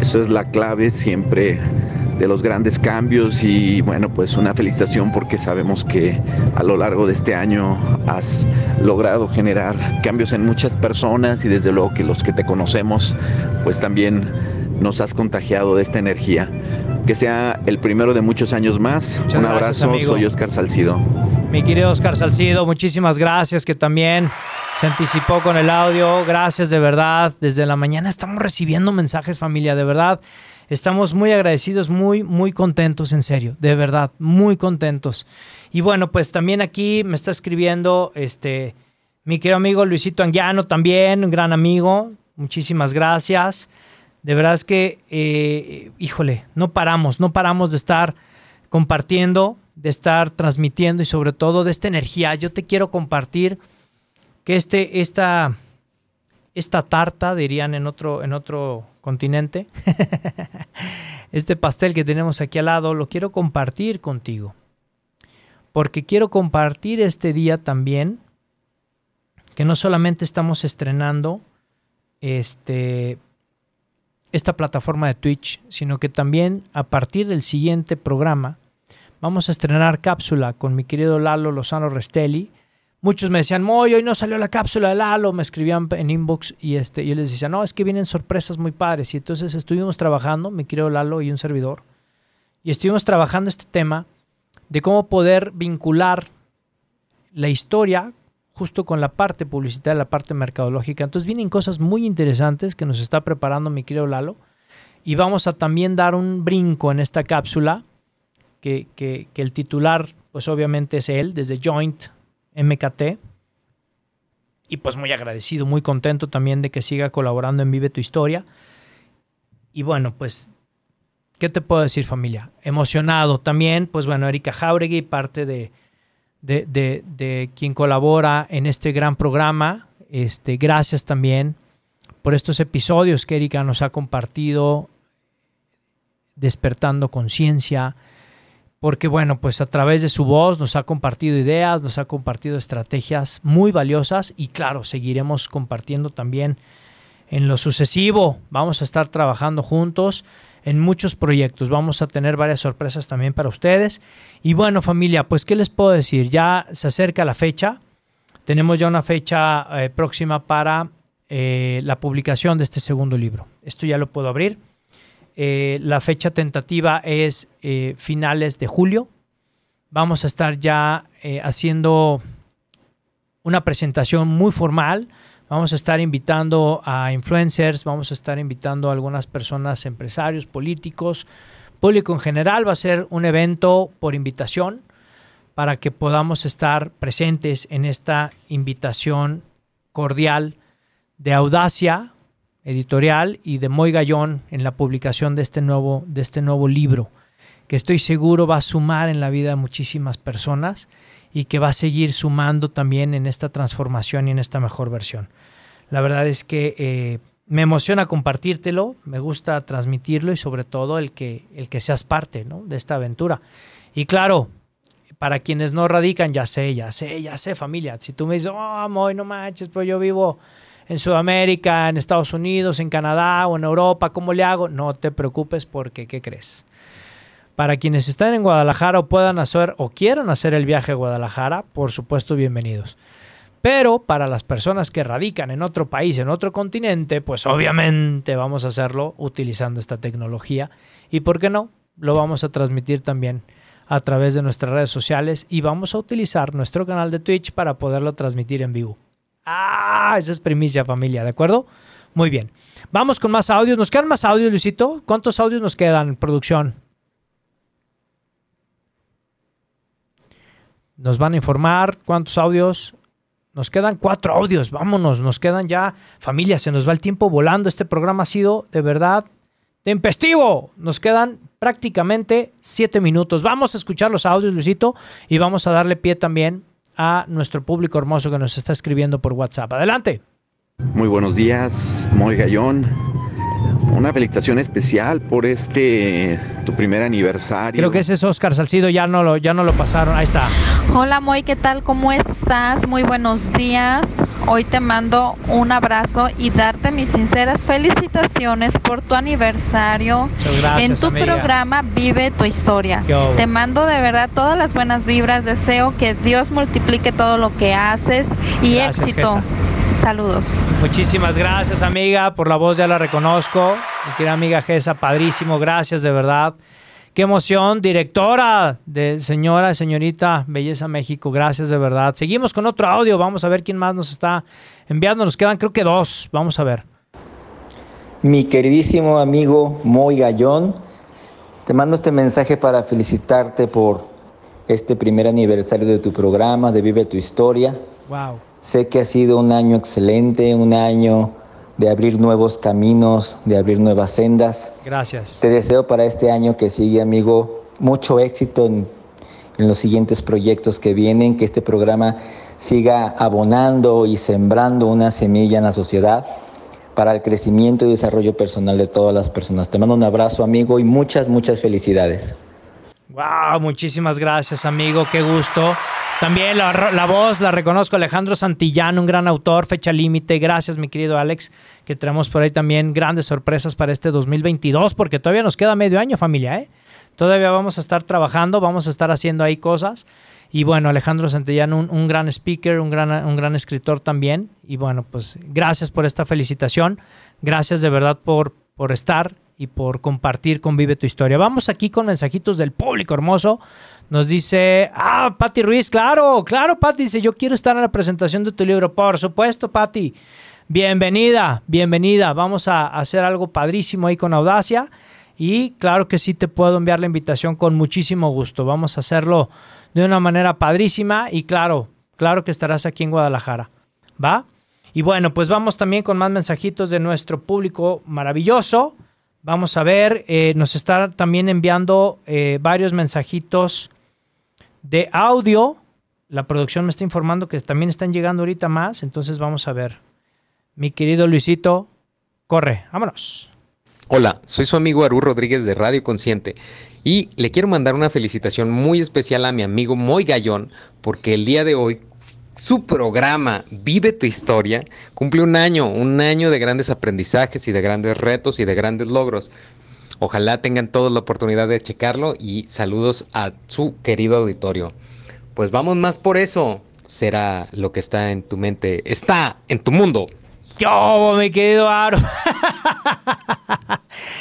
Eso es la clave siempre de los grandes cambios y bueno, pues una felicitación porque sabemos que a lo largo de este año has logrado generar cambios en muchas personas y desde luego que los que te conocemos pues también nos has contagiado de esta energía. Que sea el primero de muchos años más. Un abrazo, soy Oscar Salcido. Mi querido Oscar Salcido, muchísimas gracias que también se anticipó con el audio. Gracias de verdad. Desde la mañana estamos recibiendo mensajes familia, de verdad. Estamos muy agradecidos, muy, muy contentos, en serio, de verdad, muy contentos. Y bueno, pues también aquí me está escribiendo este mi querido amigo Luisito Anguiano, también, un gran amigo. Muchísimas gracias. De verdad es que, eh, híjole, no paramos, no paramos de estar compartiendo, de estar transmitiendo y sobre todo de esta energía. Yo te quiero compartir que este, esta, esta tarta, dirían en otro, en otro continente, este pastel que tenemos aquí al lado, lo quiero compartir contigo. Porque quiero compartir este día también que no solamente estamos estrenando este, esta plataforma de Twitch, sino que también a partir del siguiente programa vamos a estrenar cápsula con mi querido Lalo Lozano Restelli. Muchos me decían, Moy, hoy no salió la cápsula de Lalo, me escribían en inbox y este, yo les decía, no, es que vienen sorpresas muy padres. Y entonces estuvimos trabajando, mi querido Lalo y un servidor, y estuvimos trabajando este tema de cómo poder vincular la historia justo con la parte publicitaria, la parte mercadológica. Entonces vienen cosas muy interesantes que nos está preparando mi querido Lalo. Y vamos a también dar un brinco en esta cápsula, que, que, el titular, pues obviamente es él, desde Joint MKT. Y pues muy agradecido, muy contento también de que siga colaborando en Vive tu Historia. Y bueno, pues, ¿qué te puedo decir familia? Emocionado también, pues bueno, Erika Jauregui, parte de, de, quien colabora en este gran programa. Este, gracias también por estos episodios que Erika nos ha compartido, despertando conciencia, porque bueno, pues a través de su voz nos ha compartido ideas, nos ha compartido estrategias muy valiosas y claro, seguiremos compartiendo también en lo sucesivo. Vamos a estar trabajando juntos en muchos proyectos. Vamos a tener varias sorpresas también para ustedes. Y bueno, familia, pues ¿qué les puedo decir? Ya se acerca la fecha. Tenemos ya una fecha eh, próxima para eh, la publicación de este segundo libro. Esto ya lo puedo abrir. Eh, la fecha tentativa es finales de julio. Vamos a estar ya haciendo una presentación muy formal Vamos a estar invitando a influencers, vamos a estar invitando a algunas personas, empresarios, políticos, público en general. Va a ser un evento por invitación para que podamos estar presentes en esta invitación cordial de Audacia Editorial y de Moy Gallón en la publicación de este nuevo, de este nuevo libro, que estoy seguro va a sumar en la vida de muchísimas personas y que va a seguir sumando también en esta transformación y en esta mejor versión. La verdad es que eh, me emociona compartírtelo, me gusta transmitirlo y sobre todo el que, el que seas parte de esta aventura. Y claro, para quienes no radican, ya sé, ya sé, ya sé familia. Si tú me dices, oh, Moy, no manches, pues yo vivo en Sudamérica, en Estados Unidos, en Canadá o en Europa, ¿cómo le hago? No te preocupes porque, ¿qué crees? Para quienes están en Guadalajara o puedan hacer o quieran hacer el viaje a Guadalajara, por supuesto, bienvenidos. Pero para las personas que radican en otro país, en otro continente, pues obviamente vamos a hacerlo utilizando esta tecnología. Y por qué no, lo vamos a transmitir también a través de nuestras redes sociales y vamos a utilizar nuestro canal de Twitch para poderlo transmitir en vivo. Ah, esa es primicia familia, ¿de acuerdo? Muy bien. Vamos con más audios. ¿Nos quedan más audios, Luisito? ¿Cuántos audios nos quedan, producción? Nos van a informar cuántos audios. Nos quedan cuatro audios, vámonos, nos quedan ya, familia, se nos va el tiempo volando. Este programa ha sido de verdad tempestivo. Nos quedan prácticamente siete minutos. Vamos a escuchar los audios, Luisito, y vamos a darle pie también a nuestro público hermoso que nos está escribiendo por WhatsApp. Adelante. Muy buenos días, Moy Gallón una felicitación especial por este tu primer aniversario. Creo que ese es Oscar Salcido, ya no lo, ya no lo pasaron. Ahí está. Hola Moy, ¿qué tal? ¿Cómo estás? Muy buenos días. Hoy te mando un abrazo y darte mis sinceras felicitaciones por tu aniversario. Muchas gracias, en tu programa Vive tu historia. Te mando de verdad todas las buenas vibras. Deseo que Dios multiplique todo lo que haces y éxito. Saludos. Muchísimas gracias, amiga, por la voz, ya la reconozco. Mi querida amiga Gesa, padrísimo, gracias de verdad. Qué emoción, directora de señora, señorita Belleza México, gracias de verdad. Seguimos con otro audio, vamos a ver quién más nos está enviando. Nos quedan creo que dos, vamos a ver. Mi queridísimo amigo Moy Gallón, te mando este mensaje para felicitarte por este primer aniversario de tu programa, de Vive tu Historia. Wow. Sé que ha sido un año excelente, un año de abrir nuevos caminos, de abrir nuevas sendas. Gracias. Te deseo para este año que sigue, amigo, mucho éxito en, en los siguientes proyectos que vienen, que este programa siga abonando y sembrando una semilla en la sociedad para el crecimiento y desarrollo personal de todas las personas. Te mando un abrazo, amigo, y muchas, muchas felicidades. Wow, muchísimas gracias, amigo, qué gusto. También la, voz la reconozco, Alejandro Santillán, un gran autor, fecha límite. Gracias, mi querido Alex, que traemos por ahí también grandes sorpresas para este 2022, porque todavía nos queda medio año, familia, ¿eh? Todavía vamos a estar trabajando, vamos a estar haciendo ahí cosas. Y bueno, Alejandro Santillán, un, gran speaker, un gran, un gran escritor también. Y bueno, pues gracias por esta felicitación. Gracias de verdad por, por estar y por compartir con Vive tu Historia. Vamos aquí con mensajitos del público hermoso. Nos dice, ah, Patti Ruiz, claro, claro, Patti, dice, yo quiero estar en la presentación de tu libro. Por supuesto, Patti. Bienvenida, bienvenida. Vamos a hacer algo padrísimo ahí con Audacia. Y claro que sí te puedo enviar la invitación con muchísimo gusto. Vamos a hacerlo de una manera padrísima y claro, claro que estarás aquí en Guadalajara. ¿Va? Y bueno, pues vamos también con más mensajitos de nuestro público maravilloso. Vamos a ver, eh, nos está también enviando eh, varios mensajitos de audio. La producción me está informando que también están llegando ahorita más, entonces vamos a ver. Mi querido Luisito, corre, vámonos. Hola, soy su amigo Aru Rodríguez de Radio Consciente y le quiero mandar una felicitación muy especial a mi amigo Moy Gallón porque el día de hoy su programa Vive tu historia cumple un año, un año de grandes aprendizajes y de grandes retos y de grandes logros. Ojalá tengan todos la oportunidad de checarlo y saludos a su querido auditorio. Pues vamos más por eso. Será lo que está en tu mente. Está en tu mundo. Yo, mi querido Aru.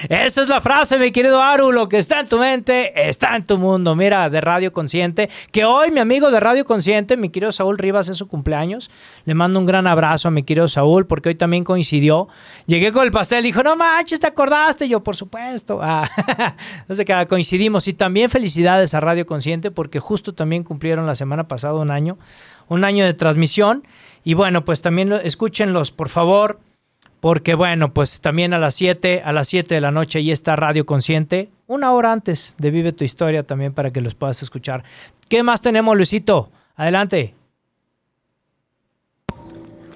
Esa es la frase, mi querido Aru. Lo que está en tu mente está en tu mundo. Mira, de Radio Consciente. Que hoy mi amigo de Radio Consciente, mi querido Saúl Rivas, es su cumpleaños. Le mando un gran abrazo a mi querido Saúl porque hoy también coincidió. Llegué con el pastel, dijo, no manches, ¿te acordaste? yo, por supuesto. Ah, sé qué, coincidimos. Y también felicidades a Radio Consciente porque justo también cumplieron la semana pasada un año. Un año de transmisión. Y bueno, pues también escúchenlos, por favor, porque bueno, pues también a las 7, a las 7 de la noche ahí está Radio Consciente, una hora antes de Vive tu Historia también para que los puedas escuchar. ¿Qué más tenemos, Luisito? Adelante.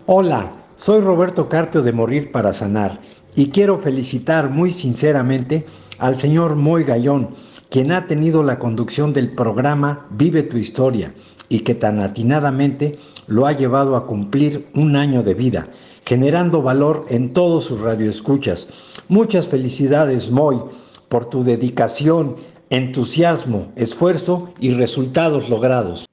Hola, soy Roberto Carpio de Morir para Sanar y quiero felicitar muy sinceramente al señor Moy Gallón, quien ha tenido la conducción del programa Vive tu Historia y que tan atinadamente lo ha llevado a cumplir un año de vida, generando valor en todos sus radioescuchas. Muchas felicidades, Moy, por tu dedicación, entusiasmo, esfuerzo y resultados logrados.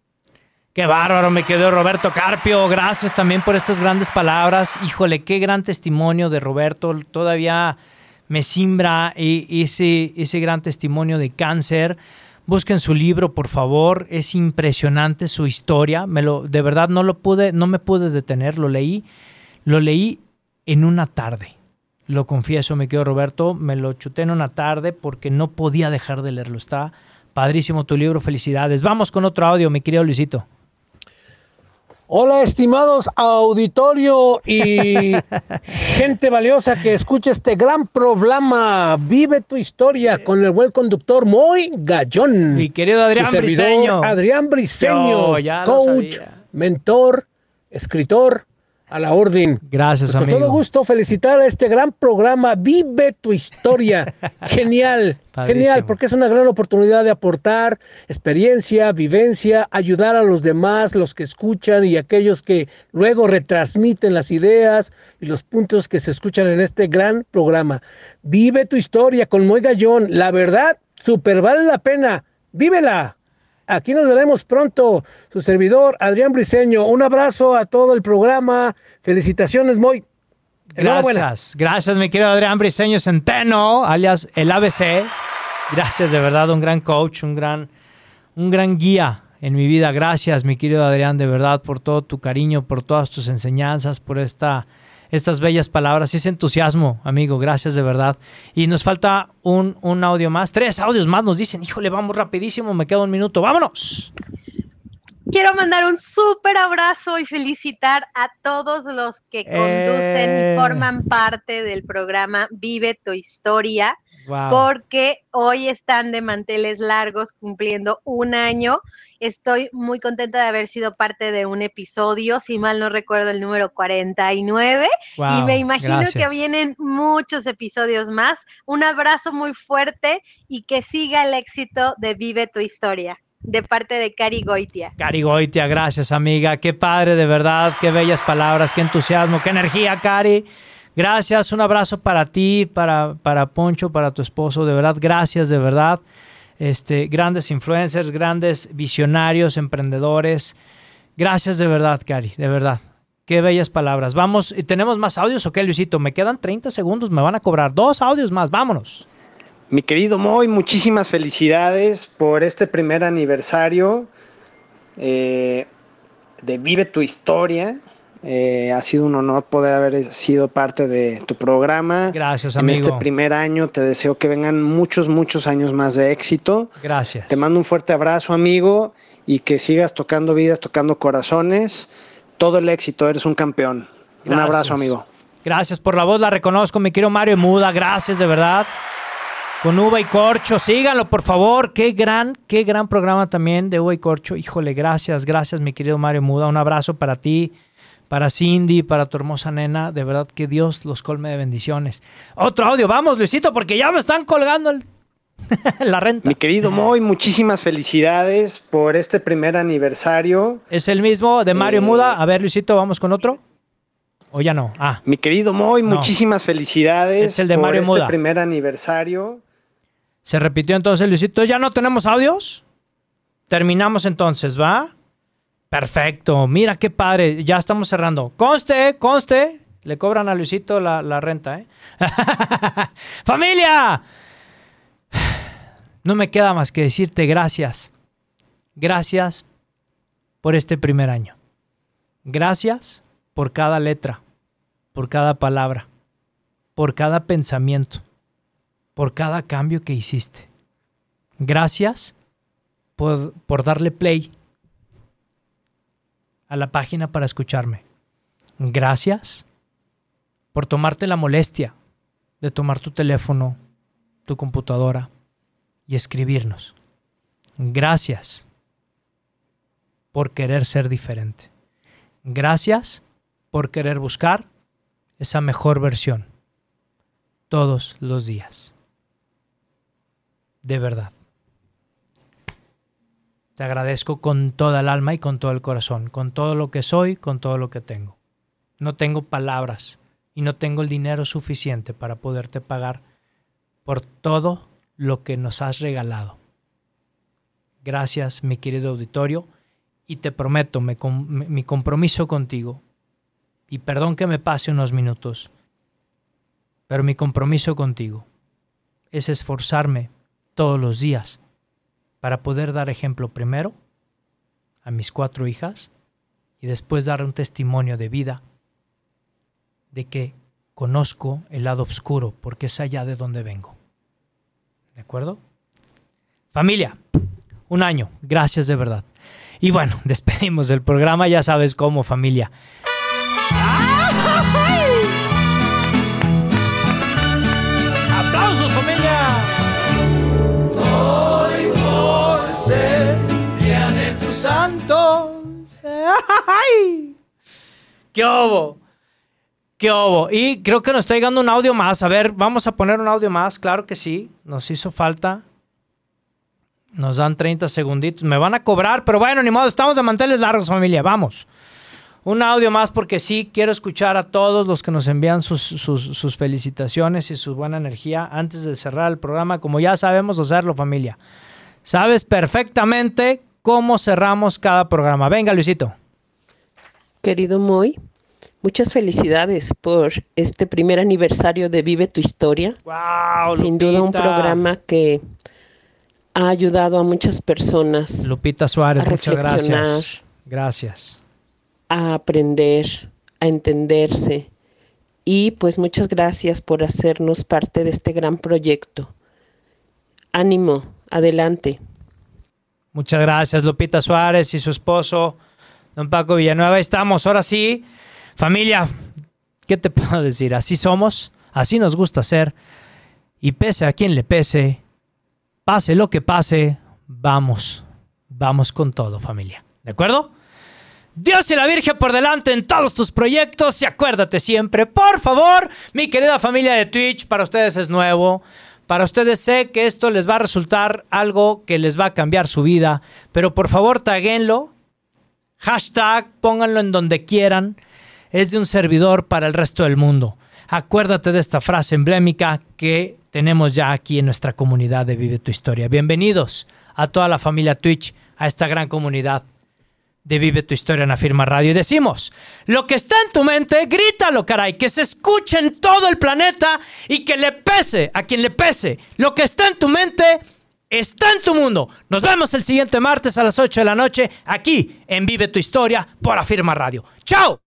Qué bárbaro me quedó Roberto Carpio. Gracias también por estas grandes palabras. Híjole, qué gran testimonio de Roberto. Todavía me simbra e-, ese, ese gran testimonio de cáncer. Busquen su libro, por favor. Es impresionante su historia. Me lo, de verdad no lo pude, no me pude detener. Lo leí, lo leí en una tarde. Lo confieso, me quedo Roberto. Me lo chuté en una tarde porque no podía dejar de leerlo. Está padrísimo tu libro. Felicidades. Vamos con otro audio, mi querido Luisito. Hola, estimados auditorio y gente valiosa que escucha este gran programa. Vive tu historia con el buen conductor Moy Gallón. Mi querido Adrián Briseño. Adrián Briseño, coach, mentor, escritor, a la orden. Gracias, pues amigo. Con todo gusto felicitar a este gran programa. Vive tu historia. Genial. Genial, porque es una gran oportunidad de aportar experiencia, vivencia, ayudar a los demás, los que escuchan y aquellos que luego retransmiten las ideas y los puntos que se escuchan en este gran programa. Vive tu historia con Moy Gallón. La verdad, súper vale la pena. Vívela. Aquí nos veremos pronto. Su servidor, Adrián Briseño. Un abrazo a todo el programa. Felicitaciones, Moy. Gracias, gracias, mi querido Adrián Briseño Centeno, alias el ABC. Gracias, de verdad, un gran coach, un gran, un gran guía en mi vida. Gracias, mi querido Adrián, de verdad, por todo tu cariño, por todas tus enseñanzas, por esta estas bellas palabras y ese entusiasmo, amigo. Gracias de verdad. Y nos falta un, un audio más. Tres audios más nos dicen, híjole, vamos rapidísimo, me queda un minuto. ¡Vámonos! quiero mandar un súper abrazo y felicitar a todos los que conducen y Eh. forman parte del programa Vive tu Historia, porque hoy están de manteles largos cumpliendo un año. Estoy muy contenta de haber sido parte de un episodio, si mal no recuerdo el número 49, y Wow, me imagino que vienen muchos episodios más. Un abrazo muy fuerte y que siga el éxito de Vive tu Historia, de parte de Cari Goitia. Cari Goitia, gracias amiga, qué padre de verdad, qué bellas palabras, qué entusiasmo, qué energía, Cari. Gracias, un abrazo para ti, para, para Poncho, para tu esposo, de verdad, gracias de verdad. Este, grandes influencers, grandes visionarios, emprendedores. Gracias de verdad, Cari, de verdad. Qué bellas palabras. Vamos, ¿y ¿tenemos más audios o qué, Luisito? Me quedan 30 segundos, me van a cobrar dos audios más, vámonos. Mi querido Moy, muchísimas felicidades por este primer aniversario eh, de Vive tu Historia. Eh, ha sido un honor poder haber sido parte de tu programa. Gracias, En amigo. este primer año te deseo que vengan muchos, muchos años más de éxito. Gracias. Te mando un fuerte abrazo, amigo, y que sigas tocando vidas, tocando corazones. Todo el éxito, eres un campeón. Un abrazo, amigo. Gracias por la voz, la reconozco, mi querido Mario Muda, gracias de verdad. Con Uva y Corcho, síganlo por favor, qué gran, qué gran programa también de Uva y Corcho. Híjole, gracias, gracias mi querido Mario Muda, un abrazo para ti, para Cindy, para tu hermosa nena, de verdad que Dios los colme de bendiciones. Otro audio, vamos Luisito, porque ya me están colgando el- la renta. Mi querido Moy, muchísimas felicidades por este primer aniversario. Es el mismo de Mario Eh, Muda, a ver Luisito, vamos con otro. ¿O ya no? Ah. Mi querido Moy, No. muchísimas felicidades Es el de por Mario este Muda. primer aniversario. Se repitió entonces, Luisito. ¿Ya no tenemos audios? Terminamos entonces, ¿va? Perfecto. Mira qué padre. Ya estamos cerrando. Conste, conste. Le cobran a Luisito la, la renta, ¿eh? ¡Familia! No me queda más que decirte gracias. Gracias por este primer año. Gracias por cada letra, por cada palabra, por cada pensamiento por cada cambio que hiciste. Gracias por, por darle play a la página para escucharme. Gracias por tomarte la molestia de tomar tu teléfono, tu computadora y escribirnos. Gracias por querer ser diferente. Gracias por querer buscar esa mejor versión todos los días de verdad. Te agradezco con toda el alma y con todo el corazón, con todo lo que soy, con todo lo que tengo. No tengo palabras y no tengo el dinero suficiente para poderte pagar por todo lo que nos has regalado. Gracias, mi querido auditorio, y te prometo mi compromiso contigo, y perdón que me pase unos minutos, pero mi compromiso contigo es esforzarme todos los días para poder dar ejemplo primero a mis cuatro hijas y después dar un testimonio de vida de que conozco el lado oscuro porque es allá de donde vengo. ¿De acuerdo? Familia, un año, gracias de verdad. Y bueno, despedimos el programa, ya sabes cómo familia. ¡Ay! ¡Qué obo! ¡Qué obo! Y creo que nos está llegando un audio más. A ver, vamos a poner un audio más. Claro que sí. Nos hizo falta. Nos dan 30 segunditos. Me van a cobrar, pero bueno, ni modo. Estamos de manteles largos, familia. Vamos. Un audio más porque sí quiero escuchar a todos los que nos envían sus, sus- sus felicitaciones y su buena energía antes de cerrar el programa, como ya sabemos hacerlo, familia. Sabes perfectamente cómo cerramos cada programa. Venga, Luisito. Querido Moy, muchas felicidades por este primer aniversario de Vive tu Historia. Sin duda un programa que ha ayudado a muchas personas Lupita Suárez, a muchas gracias. Gracias. a aprender, a entenderse. Y pues muchas gracias por hacernos parte de este gran proyecto. Ánimo, adelante. Muchas gracias, Lupita Suárez y su esposo, don Paco Villanueva. Estamos, ahora sí. Familia, ¿qué te puedo decir? Así somos, así nos gusta ser. Y pese a quien le pese, pase lo que pase, vamos, vamos con todo, familia. ¿De acuerdo? Dios y la Virgen por delante en todos tus proyectos y acuérdate siempre, por favor, mi querida familia de Twitch, para ustedes es nuevo. Para ustedes sé que esto les va a resultar algo que les va a cambiar su vida, pero por favor taguenlo, hashtag, pónganlo en donde quieran, es de un servidor para el resto del mundo. Acuérdate de esta frase emblémica que tenemos ya aquí en nuestra comunidad de Vive tu Historia. Bienvenidos a toda la familia Twitch, a esta gran comunidad de Vive tu Historia en Afirma Radio. Y decimos, lo que está en tu mente, grítalo, caray, que se escuche en todo el planeta y que le pese a quien le pese. Lo que está en tu mente está en tu mundo. Nos vemos el siguiente martes a las 8 de la noche aquí en Vive tu Historia por Afirma Radio. ¡Chao!